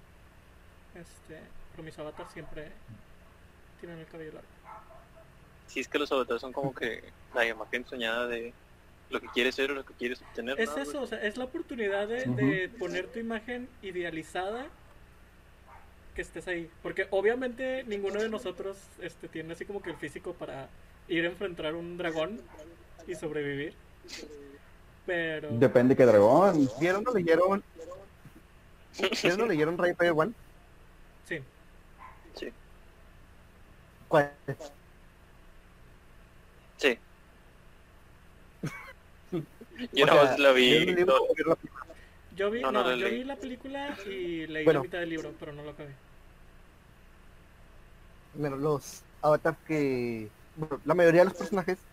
Este, pero mis avatars siempre tienen el cabello largo. Si es que los avatares son como que la imagen soñada de lo que quieres ser o lo que quieres obtener. Es ¿no? eso, o sea, es la oportunidad de, de poner tu imagen idealizada que estés ahí. Porque obviamente ninguno de nosotros este, tiene así como que el físico para ir a enfrentar un dragón y sobrevivir. Pero... Depende qué dragón. ¿Vieron o leyeron? ¿Vieron o leyeron Ray Fire One? Sí. Sí. ¿Cuál? Sí. Yo O nada sea, más la vi. ¿vieron el libro no, la? Yo vi, No, no, yo vi la película y leí Bueno. la mitad del libro, pero no lo acabé. Bueno, los avatars que... bueno, la mayoría de los personajes,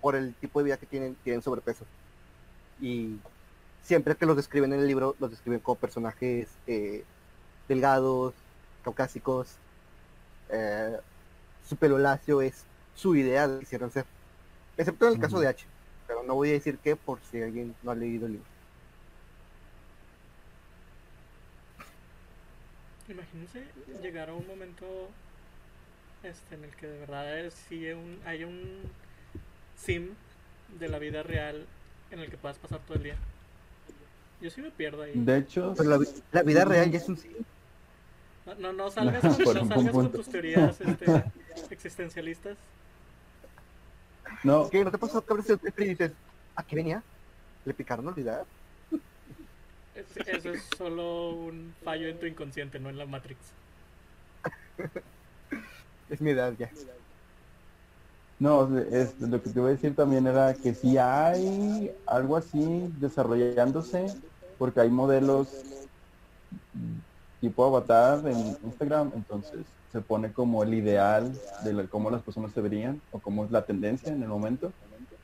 por el tipo de vida que tienen, tienen sobrepeso. Y siempre que los describen en el libro, los describen como personajes eh, delgados, caucásicos. eh, su pelo lacio es su idea de que quisieran ser. Excepto en el caso de H. Pero no voy a decir qué por si alguien no ha leído el libro. Imagínense llegar a un momento este, en el que de verdad es, sí un, hay un sim de la vida real en el que puedas pasar todo el día. Yo sí me pierdo ahí. De hecho, Pero la, vi- la vida real ya es un sí. No, no, no salgas, con, no salgas con tus teorías este, existencialistas. No, ¿Qué? ¿No te pasó que abres el refri y dices, ¿a qué venía? ¿Le picaron olvidar? Es- Eso es solo un fallo en tu inconsciente, no en la Matrix. Es mi edad ya. no, es, lo que te voy a decir también era que si hay algo así desarrollándose, porque hay modelos tipo avatar en Instagram, entonces se pone como el ideal de la- cómo las personas se verían o cómo es la tendencia en el momento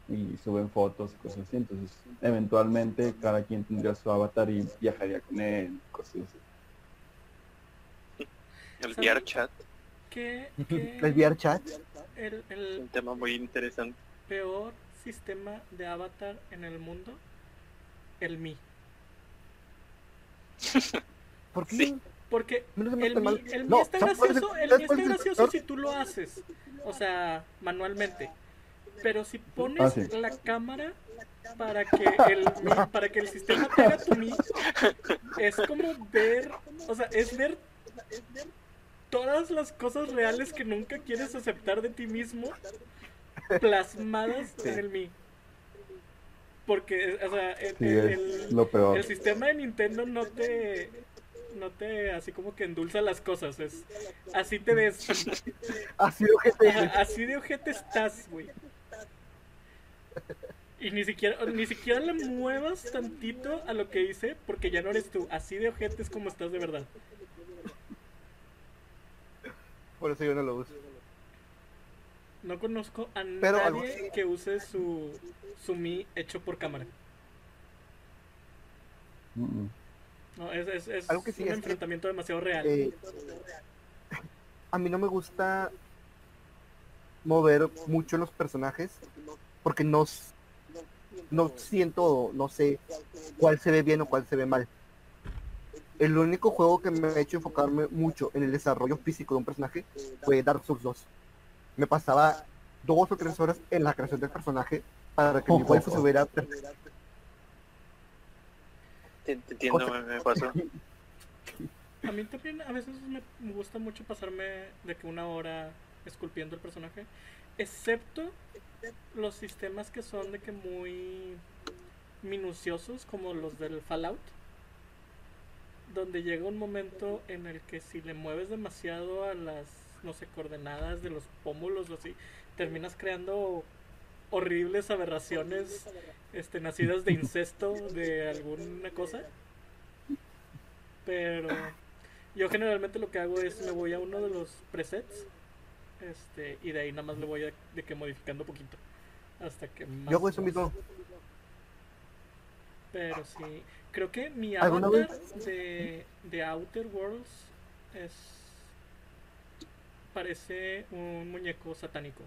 y suben fotos y cosas así, entonces eventualmente cada quien tendría su avatar y viajaría con él, cosas así. el. VR chat Que, que El VR chat. el, un tema muy interesante. peor sistema de avatar en el mundo, el Mi. ¿Por qué? Sí. Porque No el Mi, mal. el Mi No, está ¿sabes cuál es el- gracioso, el Mi está gracioso si tú lo haces. O sea, manualmente. Pero si pones Ah, sí. la cámara para que el Mi- para que el sistema te haga tu Mi, es como ver, o sea, es ver todas las cosas reales que nunca quieres aceptar de ti mismo plasmadas Sí. en el Mi. Porque, o sea, el, Sí, el- es el- lo peor. el sistema de Nintendo no te no te así como que endulza las cosas, es así te ves, sido gente. Ajá, así de ojete estás, güey. Y ni siquiera ni siquiera le muevas tantito a lo que hice porque ya no eres tú, así de ojete es como estás de verdad. Por eso yo no lo uso. No conozco a Pero nadie así- que use su su Mi hecho por cámara. Mm, mm. No, es, es, es Algo que sí un es que- enfrentamiento demasiado real. Eh, a mí no me gusta mover mucho los personajes porque no, no siento, no sé cuál se ve bien o cuál se ve mal. El único juego que me ha hecho enfocarme mucho en el desarrollo físico de un personaje fue Dark Souls 2. Me pasaba dos o tres horas en la creación del personaje para que mi waifu se hubiera Te, te entiendo, me, me pasó. A mí también a veces me gusta mucho pasarme de que una hora esculpiendo el personaje, excepto los sistemas que son de que muy minuciosos como los del Fallout, donde llega un momento en el que si le mueves demasiado a las, no sé, coordenadas de los pómulos o así, terminas creando horribles aberraciones este, nacidas de incesto de alguna cosa. Pero yo generalmente lo que hago es me voy a uno de los presets este, y de ahí nada más le voy a, de que modificando poquito hasta que más Yo hago eso mismo. pero sí creo que mi ¿Alguna avatar de, de Outer Worlds es parece un muñeco satánico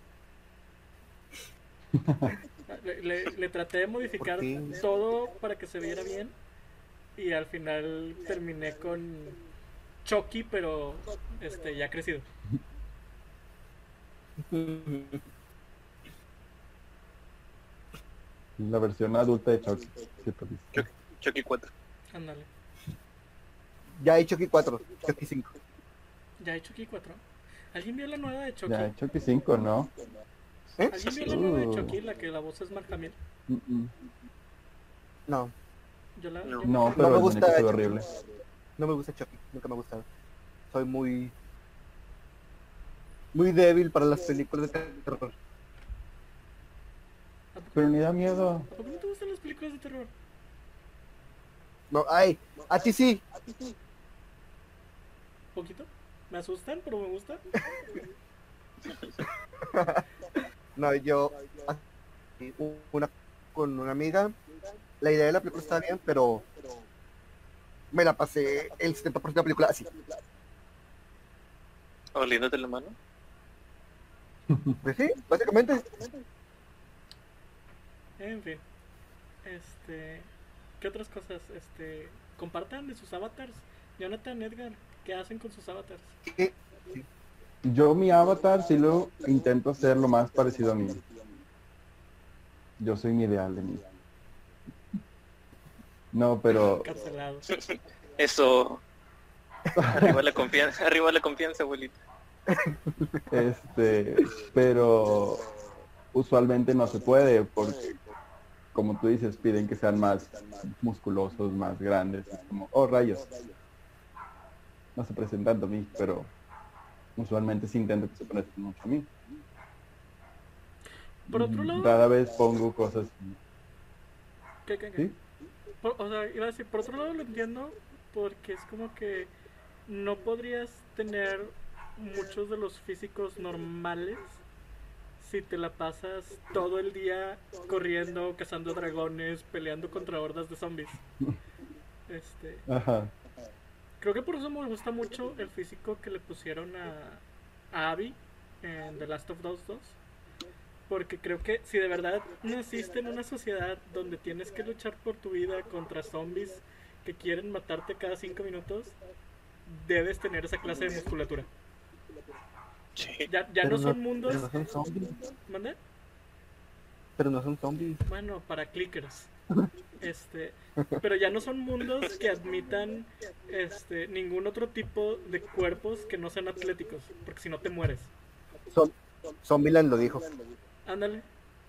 le, le- le traté de modificar todo para que se viera bien y al final terminé con Chucky pero este ya crecido La versión adulta de Chucky. pues, Chucky. Chucky 4. ándale Ya hay Chucky 4, Chucky 5. ya hay Chucky 4 ¿alguien vio la nueva de Chucky? Ya, Chucky 5, ¿no? ¿Eh? ¿Alguien vio la nueva de. Chucky? La que la voz es Mark Hamill. Mm, mm. No, Yo la, No. yo- No, me pero gusta muñeco se ve Chucky. horrible. no me gusta Chucky, nunca me ha gustado. Soy muy muy débil para las películas de terror. ¿A Pero ni da miedo. ¿A poco no te gustan las películas de terror? No, ay, a ti sí. ¿Poquito? Me asustan, pero me gustan. No, yo una con una amiga. La idea de la película estaba bien, pero me la pasé el 70% de la película así. Oliéndote la mano. Pues sí, básicamente. En fin. Este. ¿Qué otras cosas? Este. Compartan de sus avatars. Jonathan, Edgar, ¿qué hacen con sus avatars? Sí, Yo mi avatar sí lo intento hacer lo más parecido a mí. Yo soy mi ideal de mí. No, pero. Eso. Arriba la confianza, arriba la confianza, abuelita. este, pero usualmente no se puede porque como tú dices, piden que sean más musculosos, más grandes, es como, oh rayos. No se presentan tanto a mí, pero usualmente sí intento que se parezcan mucho a mí. Por otro lado, Rara vez pongo cosas ¿qué, qué, qué? ¿Sí? Por- o sea, iba a decir, por otro lado lo entiendo porque es como que no podrías tener muchos de los físicos normales si te la pasas todo el día corriendo, cazando dragones, peleando contra hordas de zombies. Este, Ajá. Creo que por eso me gusta mucho el físico que le pusieron a, a Abby en The Last of Us 2. Porque creo que si de verdad naciste en una sociedad donde tienes que luchar por tu vida contra zombies que quieren matarte cada cinco minutos, debes tener esa clase de musculatura. Sí. Ya, ya no son mundos. Pero no son zombies. ¿Mande? Pero no son zombies. Bueno, para clickers. Este, pero ya no son mundos que admitan este ningún otro tipo de cuerpos que no sean atléticos, porque si no te mueres. Son, Zombieland lo dijo. Ándale.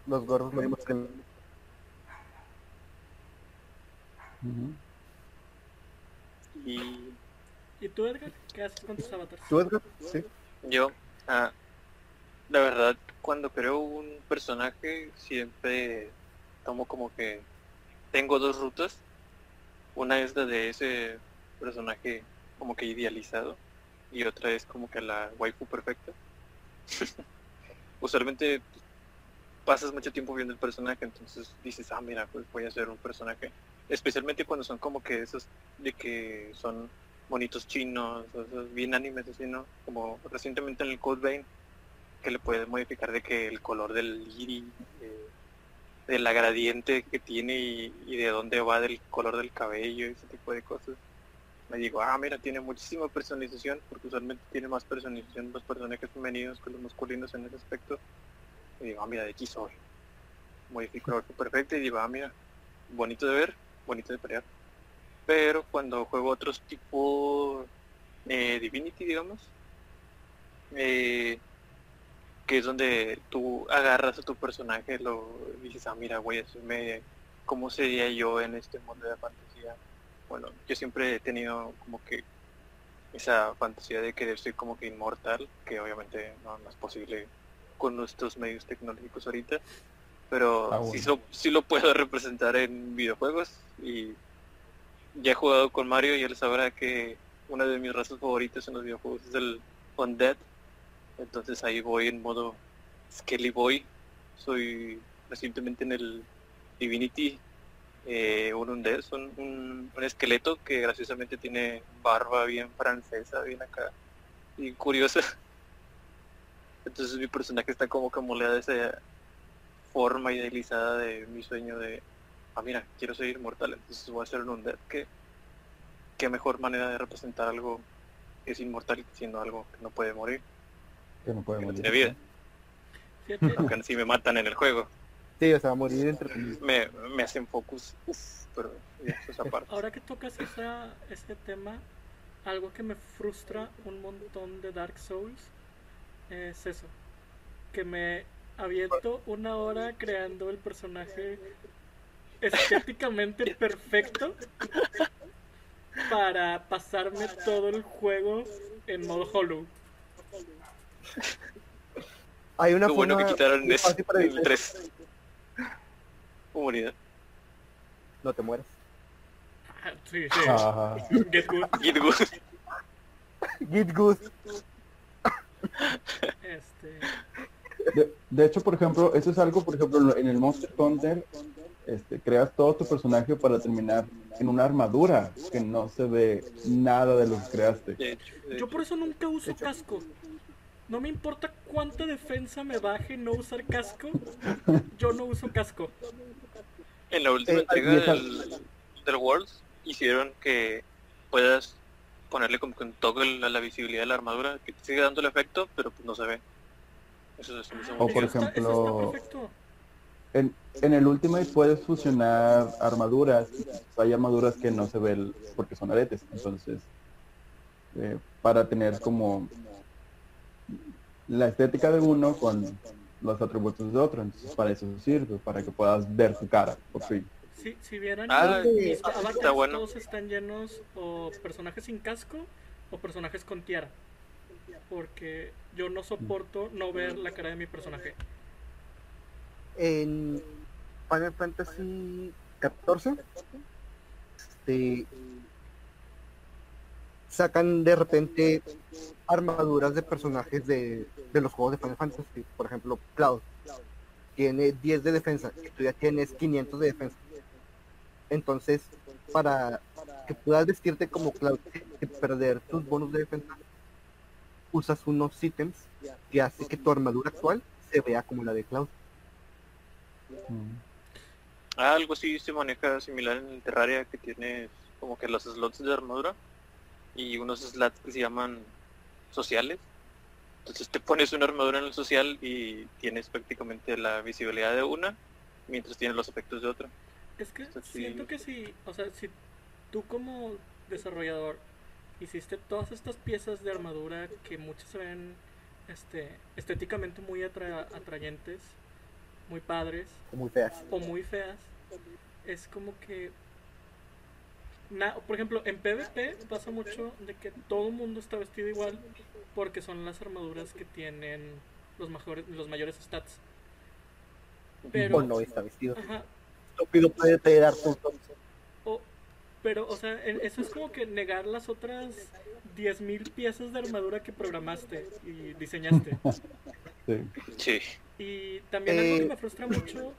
Los gordos morimos primero. Ujú. Y ¿Y tú, Edgar? ¿Qué haces con tus avatars? ¿Tú, Edgar? Sí. yo, ah, la verdad, cuando creo un personaje, siempre tomo como que tengo dos rutas. Una es la de ese personaje como que idealizado y otra es como que la waifu perfecta. Usualmente pasas mucho tiempo viendo el personaje, entonces dices, ah, mira, pues voy a hacer un personaje. Especialmente cuando son como que esos de que son bonitos chinos, esos bien animes así, ¿no? Como recientemente en el Code Vein, que le puedes modificar de que el color del iris, eh, de la gradiente que tiene y, y de dónde va del color del cabello, ese tipo de cosas. Me digo, ah, mira, tiene muchísima personalización, porque usualmente tiene más personalización los personajes femeninos que los masculinos en ese aspecto. y digo, ah, mira, de aquí soy. Modifico el perfecto y digo, ah, mira, bonito de ver, bonito de pelear. Pero cuando juego otros tipo eh, Divinity, digamos, eh, que es donde tú agarras a tu personaje, lo dices, ah, mira, güey, eso me, ¿cómo sería yo en este mundo de fantasía? Bueno, yo siempre he tenido como que esa fantasía de querer ser como que inmortal, que obviamente no, no es posible con nuestros medios tecnológicos ahorita, pero Ah, sí, so- sí lo puedo representar en videojuegos y ya he jugado con Mario y él sabrá que una de mis razas favoritas en los videojuegos es el Undead, entonces ahí voy en modo Skelly Boy, soy recientemente en el Divinity eh, un Undead, son un, un esqueleto que graciosamente tiene barba bien francesa, bien acá y curiosa. Entonces mi personaje está como que moleada de esa forma idealizada de mi sueño de, ah mira, quiero ser inmortal, entonces voy a ser un undead. ¿Qué, qué mejor manera de representar algo que es inmortal siendo algo que no puede morir, Que no no morir. vida, aunque así me matan en el juego. Sí, o sea, va a morir entre Me, me hacen focus, uff, pero eso es aparte. ahora que tocas esa, ese tema, algo que me frustra un montón de Dark Souls es eso. Que me aviento una hora creando el personaje estéticamente perfecto para pasarme todo el juego en modo hollow. Hay una Qué bueno que forma quitaron muy eso fácil para en el evitar- 3. Humanidad. No te mueras. Ah, Sí, sí. Ajá. Get good. Get good. Git good. Este, De, de hecho, por ejemplo, eso es algo, por ejemplo, en el Monster Hunter, este, creas todo tu personaje para terminar en una armadura que no se ve nada de lo que creaste. Yo por eso nunca uso casco. No me importa cuánta defensa me baje no usar casco. Yo no uso casco. En la última Eh, entrega del, del Worlds hicieron que puedas ponerle como que un toggle a la visibilidad de la armadura, que te sigue dando el efecto, pero pues no se ve. Eso se me hizo O muy por Eso eso ejemplo-. En, en el Ultimate puedes fusionar armaduras. Hay armaduras que no se ven porque son aretes. Entonces, eh, para tener como la estética de uno con los atributos de otro. Entonces, para eso sirve, para que puedas ver tu cara, por fin. Si, si vieran, Ah, está bueno. todos están llenos o personajes sin casco o personajes con tiara. Porque yo no soporto no ver la cara de mi personaje. En Final Fantasy 14 este, sacan de repente armaduras de personajes de, de los juegos de Final Fantasy. Por ejemplo, Cloud tiene 10 de defensa y tú ya tienes 500 de defensa. Entonces, para que puedas vestirte como Cloud y perder tus bonos de defensa, usas unos ítems que hace que tu armadura actual se vea como la de Cloud. Mm. Ah, algo así se maneja similar en el Terraria, que tienes como que los slots de armadura y unos slots que se llaman sociales. Entonces te pones una armadura en el social y tienes prácticamente la visibilidad de una, mientras tienes los efectos de otra. Es que siento que si, o sea, si tú como desarrollador hiciste todas estas piezas de armadura que muchas se ven este, estéticamente muy atra- atrayentes, muy padres Muy feas. o muy feas, es como que... na- por ejemplo, en PvP pasa mucho de que todo el mundo está vestido igual porque son las armaduras que tienen los, mejores, los mayores stats. Pero, O no está vestido. ajá, Estúpido puede dar puntos. O- pero, o sea, en- eso es como que negar las otras 10.000 piezas de armadura que programaste y diseñaste. Sí. Sí. Y también algo que Eh. me frustra mucho,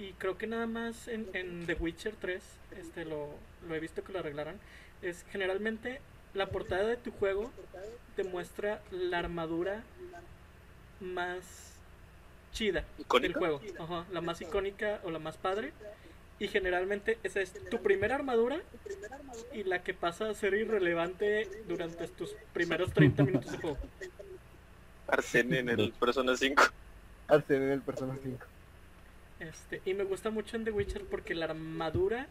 y creo que nada más en, en The Witcher 3 este, lo, lo he visto que lo arreglaron, es generalmente la portada de tu juego te muestra la armadura más chida del juego. Ajá, la más icónica o la más padre. Y generalmente esa es tu primera armadura y la que pasa a ser irrelevante durante tus primeros 30 minutos de juego. Arsene en el Persona 5. Arsene en el Persona 5. Este, y me gusta mucho en The Witcher porque la armadura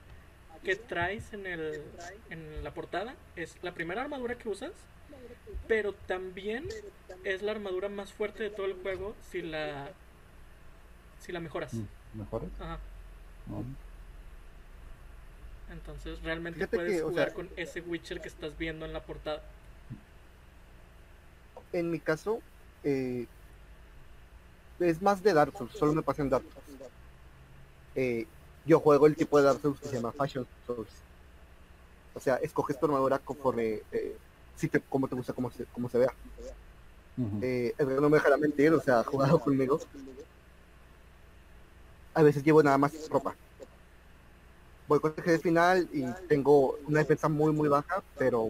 que traes en, el, en la portada es la primera armadura que usas, pero también es la armadura más fuerte de todo el juego si la si la mejoras. Mm, ¿Mejores? Ajá. No. Entonces realmente Fíjate puedes que, o jugar sea- con ese Witcher que estás viendo en la portada. En mi caso, eh, es más de Dark Souls, solo me pasa en Dark Souls. Eh, yo juego el tipo de Dark Souls que se llama Fashion Souls. O sea, escoges tu armadura conforme, eh, si te, como te gusta, como se, como se vea. Ujú. Eh, Edgar no me dejará mentir, o sea, jugado conmigo. A veces llevo nada más ropa. Voy con el jefe final y tengo una defensa muy, muy baja, pero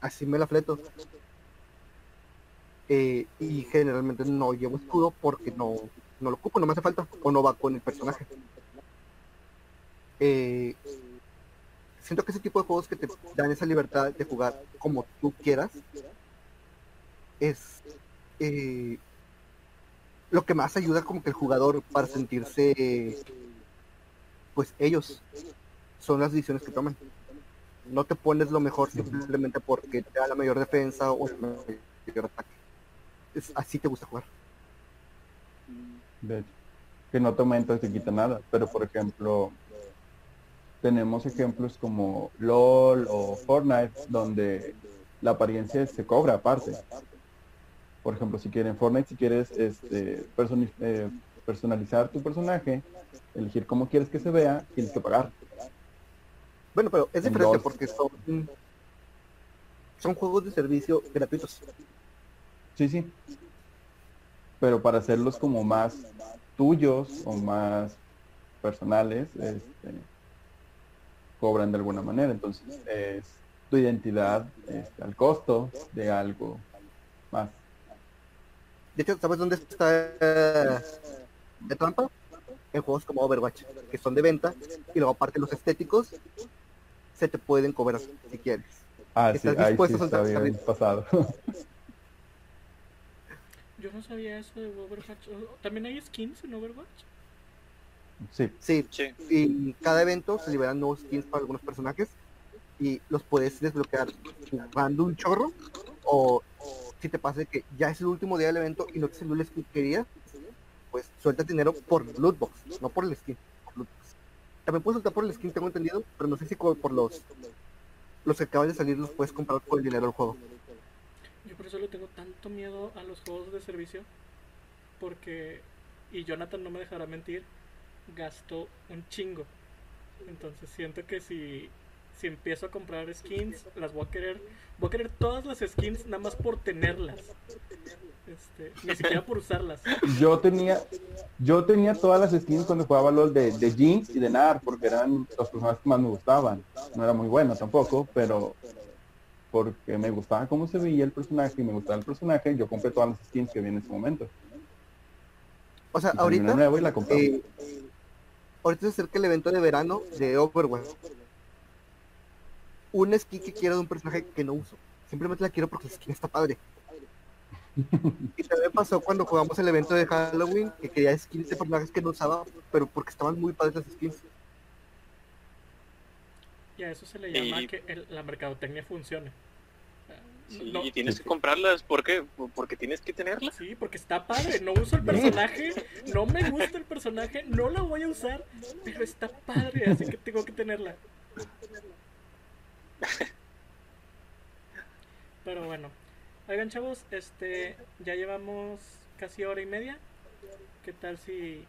así me la fleto. Eh, y generalmente no llevo escudo porque no, no lo ocupo, no me hace falta, o no va con el personaje. Eh, siento que ese tipo de juegos que te dan esa libertad de jugar como tú quieras es eh, lo que más ayuda como que el jugador para sentirse pues ellos. Son las decisiones que toman. No te pones lo mejor simplemente porque te da la mayor defensa o el mayor ataque. Es, así te gusta jugar. Que no te aumenta, te quita nada. Pero por ejemplo, tenemos ejemplos como LOL o Fortnite, donde la apariencia se cobra aparte. Por ejemplo, si quieren Fortnite, si quieres este, eh, personalizar tu personaje, elegir cómo quieres que se vea, tienes que pagar. bueno pero es En diferente LOL. porque son son juegos de servicio gratuitos Sí, sí. Pero para hacerlos como más tuyos o más personales, este, cobran de alguna manera. Entonces es tu identidad este, al costo de algo más. De hecho, ¿sabes dónde está eh, de trampa? En juegos como Overwatch, que son de venta, y luego aparte los estéticos, se te pueden cobrar si quieres. Ah, sí, ¿Estás ahí sí dispuesto a bien el- pasado. Yo no sabía eso de Overwatch. ¿También hay skins en Overwatch? Sí, Sí, Sí. y cada evento se liberan nuevos skins para algunos personajes, y los puedes desbloquear jugando un chorro, o si te pasa que ya es el último día del evento y no te salió el skin que querías, pues sueltas dinero por lootbox, no por el skin. por. También puedes soltar por el skin, tengo entendido, pero no sé si por los los que acaban de salir los puedes comprar por el dinero del juego. Yo por eso le tengo tanto miedo a los juegos de servicio. Porque, y Jonathan no me dejará mentir, gasto un chingo. Entonces siento que si, si empiezo a comprar skins, las voy a querer. Voy a querer todas las skins nada más por tenerlas. Este, ni siquiera por usarlas. yo tenía yo tenía todas las skins cuando jugaba LOL de, de Jinx y de Nar, porque eran los personajes que más me gustaban. No era muy bueno tampoco, pero porque me gustaba cómo se veía el personaje y me gustaba el personaje, yo compré todas las skins que había en ese momento. O sea, Y ahorita, nueva y la compré. eh, ahorita se acerca el evento de verano de Overwatch. Un skin que quiero de un personaje que no uso. Simplemente la quiero porque la skin está padre. Y también pasó cuando jugamos el evento de Halloween, que quería skins de personajes que no usaba, pero porque estaban muy padres las skins. Y a eso se le llama Y- que el- la mercadotecnia funcione. Sí, no- y tienes que comprarlas. ¿Por qué? Porque tienes que tenerlas. Sí, porque está padre. No uso el personaje, no me gusta el personaje, no la voy a usar, pero está padre, así que tengo que tenerla. Pero bueno, oigan chavos, este, ya llevamos casi hora y media. ¿Qué tal si,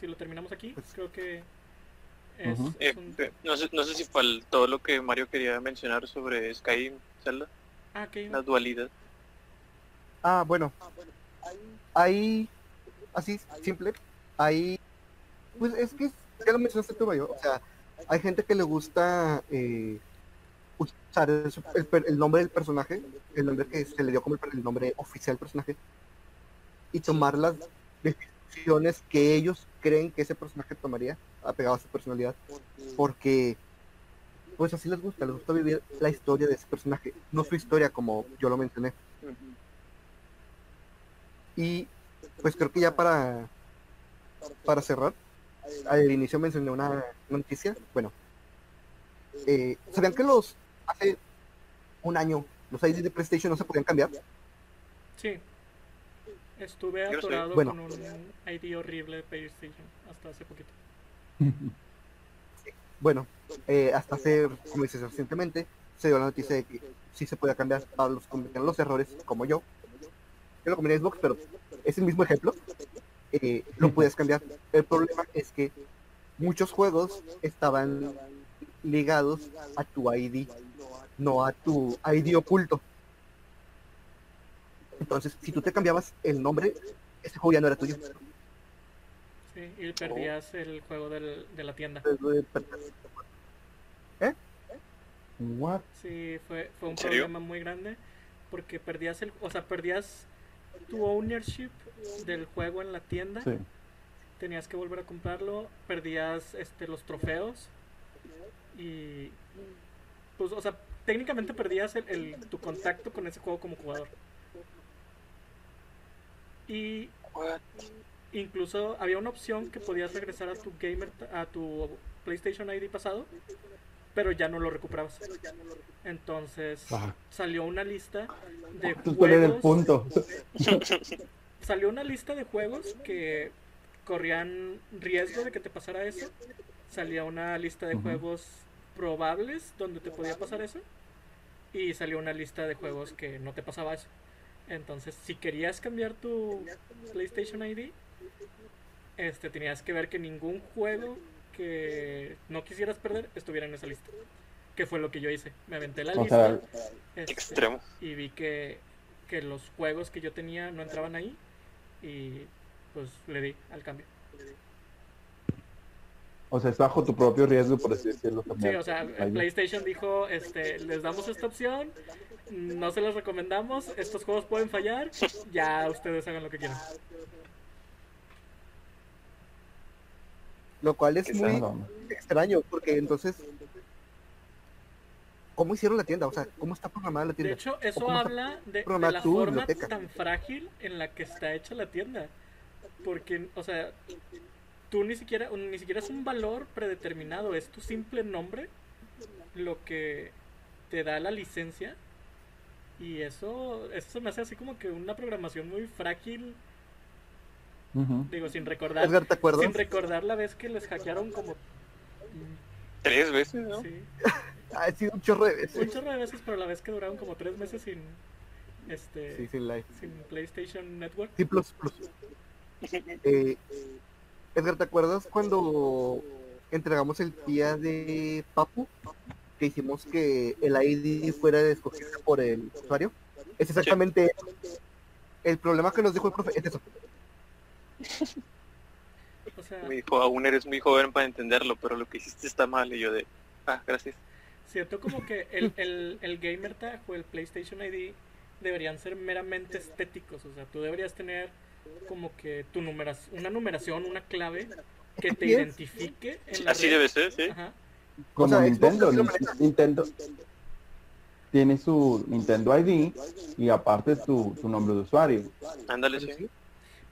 si lo terminamos aquí? Creo que es. Eh, es un... eh, no, sé, no sé si faltó lo que Mario quería mencionar sobre Skyrim, Zelda, Ah, ok. la dualidad. Ah, bueno. Ahí, así, simple. Ahí, pues es que ya lo mencionaste tú, Mayo. O sea, hay gente que le gusta eh, usar el, el per- el nombre del personaje, el nombre que se le dio como el, el nombre oficial del personaje, y tomar las decisiones que ellos creen que ese personaje tomaría, apegado a su personalidad, porque pues así les gusta, les gusta vivir la historia de ese personaje, no su historia como yo lo mencioné. Y pues creo que ya para para cerrar, al inicio mencioné una noticia. Bueno, eh, ¿sabían que los hace un año los ID de PlayStation no se podían cambiar? Sí. Estuve atorado Bueno. con un ID horrible de PlayStation hasta hace poquito. Bueno, eh, hasta hace, como dices, recientemente se dio la noticia de que sí se podía cambiar para los los errores, como yo. Yo lo Xbox, pero es el mismo ejemplo. Eh, lo puedes cambiar. El problema es que muchos juegos estaban ligados a tu ID, no a tu ID oculto. Entonces, si tú te cambiabas el nombre, ese juego ya no era tuyo. Sí, y perdías el juego del- de la tienda. What? Sí, fue, fue un problema muy grande porque perdías el, o sea, perdías tu ownership del juego en la tienda, Sí. tenías que volver a comprarlo, perdías este los trofeos y pues, o sea, técnicamente perdías el, el- tu contacto con ese juego como jugador. Y What? Incluso había una opción que podías regresar a tu gamer a tu PlayStation ID pasado, pero ya no lo recuperabas. Entonces Ajá. salió una lista de Entonces, ¿cuál era el juegos, punto? salió una lista de juegos que corrían riesgo de que te pasara eso. Salía una lista de juegos probables donde te podía pasar eso. Y salió una lista de juegos que no te pasaba eso. Entonces, si querías cambiar tu PlayStation ID, este tenías que ver que ningún juego que no quisieras perder estuviera en esa lista. Que fue lo que yo hice. Me aventé la O lista. sea, este, Extremo. y vi que, que los juegos que yo tenía no entraban ahí y pues le di al cambio. o sea, es bajo tu propio riesgo, por así decirlo. Sí, cambiar o sea. PlayStation dijo, este, les damos esta opción, no se los recomendamos, estos juegos pueden fallar, ya ustedes hagan lo que quieran. Lo cual es muy extraño, porque entonces, ¿cómo hicieron la tienda? O sea, ¿cómo está programada la De tienda? hecho, eso habla de, de la tu forma biblioteca? tan frágil en la que está hecha la tienda. Porque, o sea, tú ni siquiera, ni siquiera es un valor predeterminado, es tu simple nombre lo que te da la licencia. Y eso, eso se me hace así como que una programación muy frágil, Digo, sin recordar, Edgar, ¿te acuerdas? sin recordar la vez que les hackearon como... Tres veces, ¿no? Sí, Ha sido un chorro de un veces. chorro de veces, pero la vez que duraron como tres meses sin, este, Sí, sin live. sin PlayStation Network. Sí, plus, plus. Eh, Edgar, ¿te acuerdas cuando entregamos el día de Papu? Que hicimos que el ID fuera escogido por el usuario. Es exactamente el problema que nos dijo el profe. Es eso. O sea, Me dijo, aún eres muy joven para entenderlo, pero lo que hiciste está mal. Y yo de, ah, gracias. siento como que el, el, el gamer tag o el PlayStation ID deberían ser meramente estéticos. O sea, tú deberías tener como que tu numeración, una numeración, una clave que te identifique en la Así red. debe ser, sí. Ajá. Como sea, Xbox Nintendo. Nintendo tiene su Nintendo ID y aparte tu, tu nombre de usuario. Ándale, sí.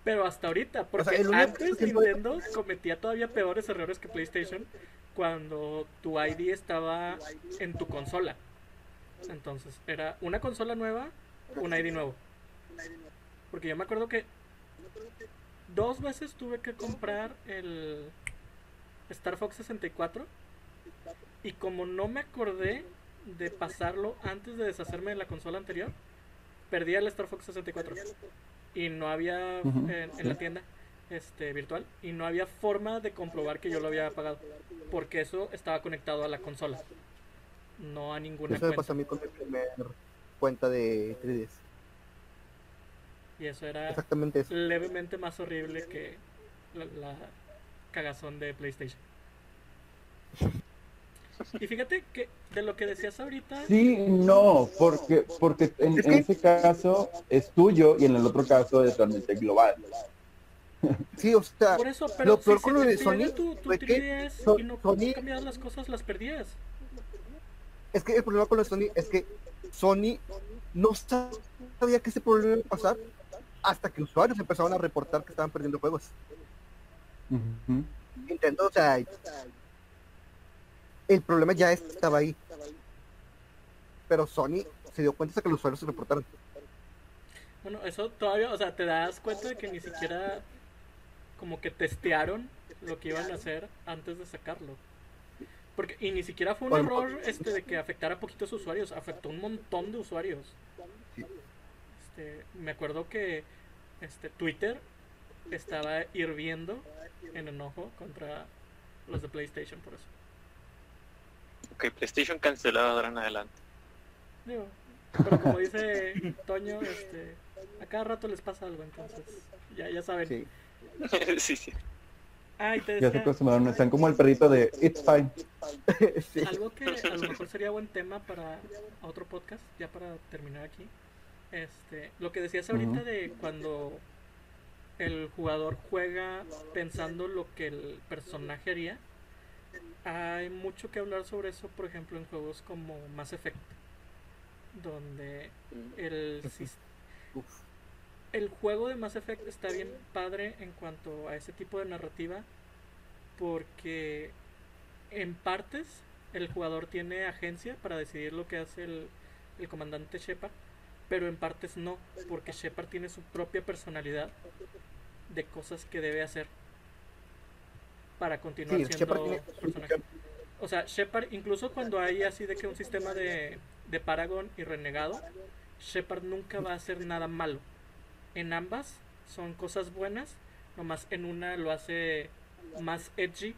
Pero hasta ahorita, porque el antes que- Nintendo cometía todavía peores errores que PlayStation cuando tu ID estaba en tu consola. Entonces, era una consola nueva, un ID nuevo. Porque yo me acuerdo que dos veces tuve que comprar el Star Fox 64 y como no me acordé de pasarlo antes de deshacerme de la consola anterior, perdí el Star Fox 64 y no había Ujú, en, en la sí. tienda este virtual y no había forma de comprobar que yo lo había pagado porque eso estaba conectado a la consola no a ninguna Eso me cuenta pasó a mí con mi primer cuenta de 3DS. y eso era Exactamente eso. levemente más horrible que la, la cagazón de PlayStation y fíjate que de lo que decías ahorita Sí, no, porque, porque en, ese caso es tuyo y en el otro caso es realmente global. Sí, o sea, por eso pero lo peor si con lo de Sony tu, tu fue que 3DS So- y no Sony- cambiabas las cosas las perdías es que el problema con lo de Sony es que Sony no sabía que ese problema iba a pasar hasta que usuarios empezaron a reportar que estaban perdiendo juegos. Ujú. Nintendo, o sea, el problema ya estaba ahí. Pero Sony se dio cuenta hasta que los usuarios se reportaron. Bueno, eso todavía, o sea, te das cuenta de que ni siquiera como que testearon lo que iban a hacer antes de sacarlo. Porque, y ni siquiera fue un Bueno, error este de que afectara a poquitos usuarios, afectó un montón de usuarios. Sí. Este, me acuerdo que este Twitter estaba hirviendo en enojo contra los de PlayStation por eso. Ok, PlayStation cancelado ahora en adelante. Digo, pero como dice Toño, este, a cada rato les pasa algo, entonces ya, ya saben. Sí. sí, sí. Ah, y te Ya se acostumbraron, están como el perrito de It's fine. Sí. algo que a lo mejor sería buen tema para otro podcast, ya para terminar aquí. Este, lo que decías ahorita Ujú. de cuando el jugador juega pensando lo que el personaje haría. Hay mucho que hablar sobre eso, por ejemplo, en juegos como Mass Effect, donde el el juego de Mass Effect está bien padre en cuanto a ese tipo de narrativa porque en partes el jugador tiene agencia para decidir lo que hace el, el comandante Shepard, pero en partes no, porque Shepard tiene su propia personalidad de cosas que debe hacer para continuar Sí, siendo Shepard tiene personaje. O sea, Shepard, incluso cuando hay así de que un sistema de, de Paragon y Renegado, Shepard nunca va a hacer nada malo. En ambas son cosas buenas, nomás en una lo hace más edgy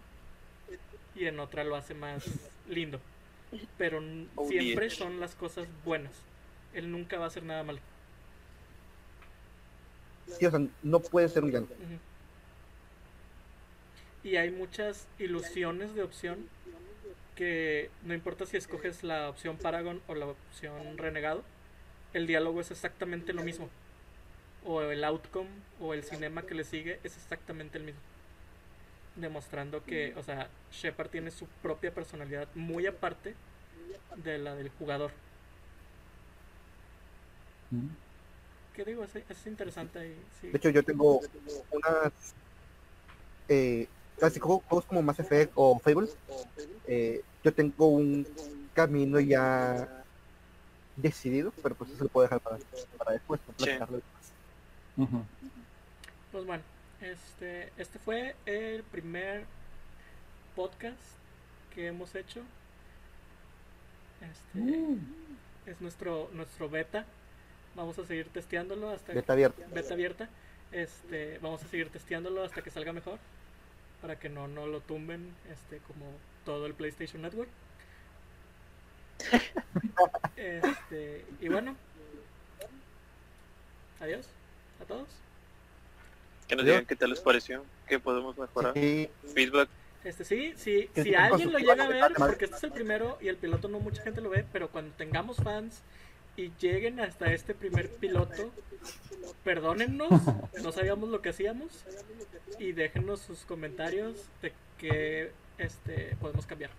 y en otra lo hace más lindo. Pero Oh, siempre son las cosas buenas. Él nunca va a hacer nada malo. Sí, o sea, no puede ser un villano. Ujú. Y hay muchas ilusiones de opción que no importa si escoges la opción Paragon o la opción Renegado, el diálogo es exactamente lo mismo. O el outcome o el cinema que le sigue es exactamente el mismo. Demostrando que, o sea, Shepard tiene su propia personalidad muy aparte de la del jugador. Ujú. ¿Qué digo? Es, es interesante sí. De hecho, yo tengo unas. Eh, casi como- juegos como Mass Effect o Fable. eh, yo tengo un camino ya decidido, pero pues eso se lo puedo dejar para, para después, para Sí. platicarlo después. Ujú. Pues bueno, este, este fue el primer podcast que hemos hecho. Este es nuestro nuestro beta. Vamos a seguir testeándolo hasta Beta abierta. beta abierta. Este, vamos a seguir testeándolo hasta que salga mejor para que no no lo tumben este como todo el PlayStation Network. Este, y bueno. Adiós a todos. Que nos digan qué tal les pareció, qué podemos mejorar. Sí, Feedback. Este sí, sí, si alguien lo llega a ver, porque este es el primero y el piloto no mucha gente lo ve, pero cuando tengamos fans y lleguen hasta este primer piloto, perdónennos, no sabíamos lo que hacíamos y déjenos sus comentarios de que este podemos cambiar.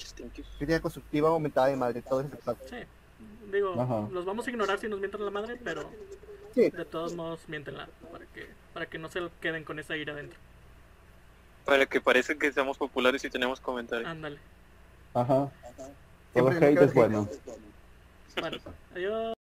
Just thank you. crítica constructiva aumentada de madre, todo plato. Sí. Digo, Ajá. los vamos a ignorar si nos mienten la madre, pero Sí, de todos modos mientenla para que para que no se queden con esa ira adentro. Para que parezca que seamos populares y tenemos comentarios. Ándale. Ajá. Todo hate es bueno. Bueno, adiós.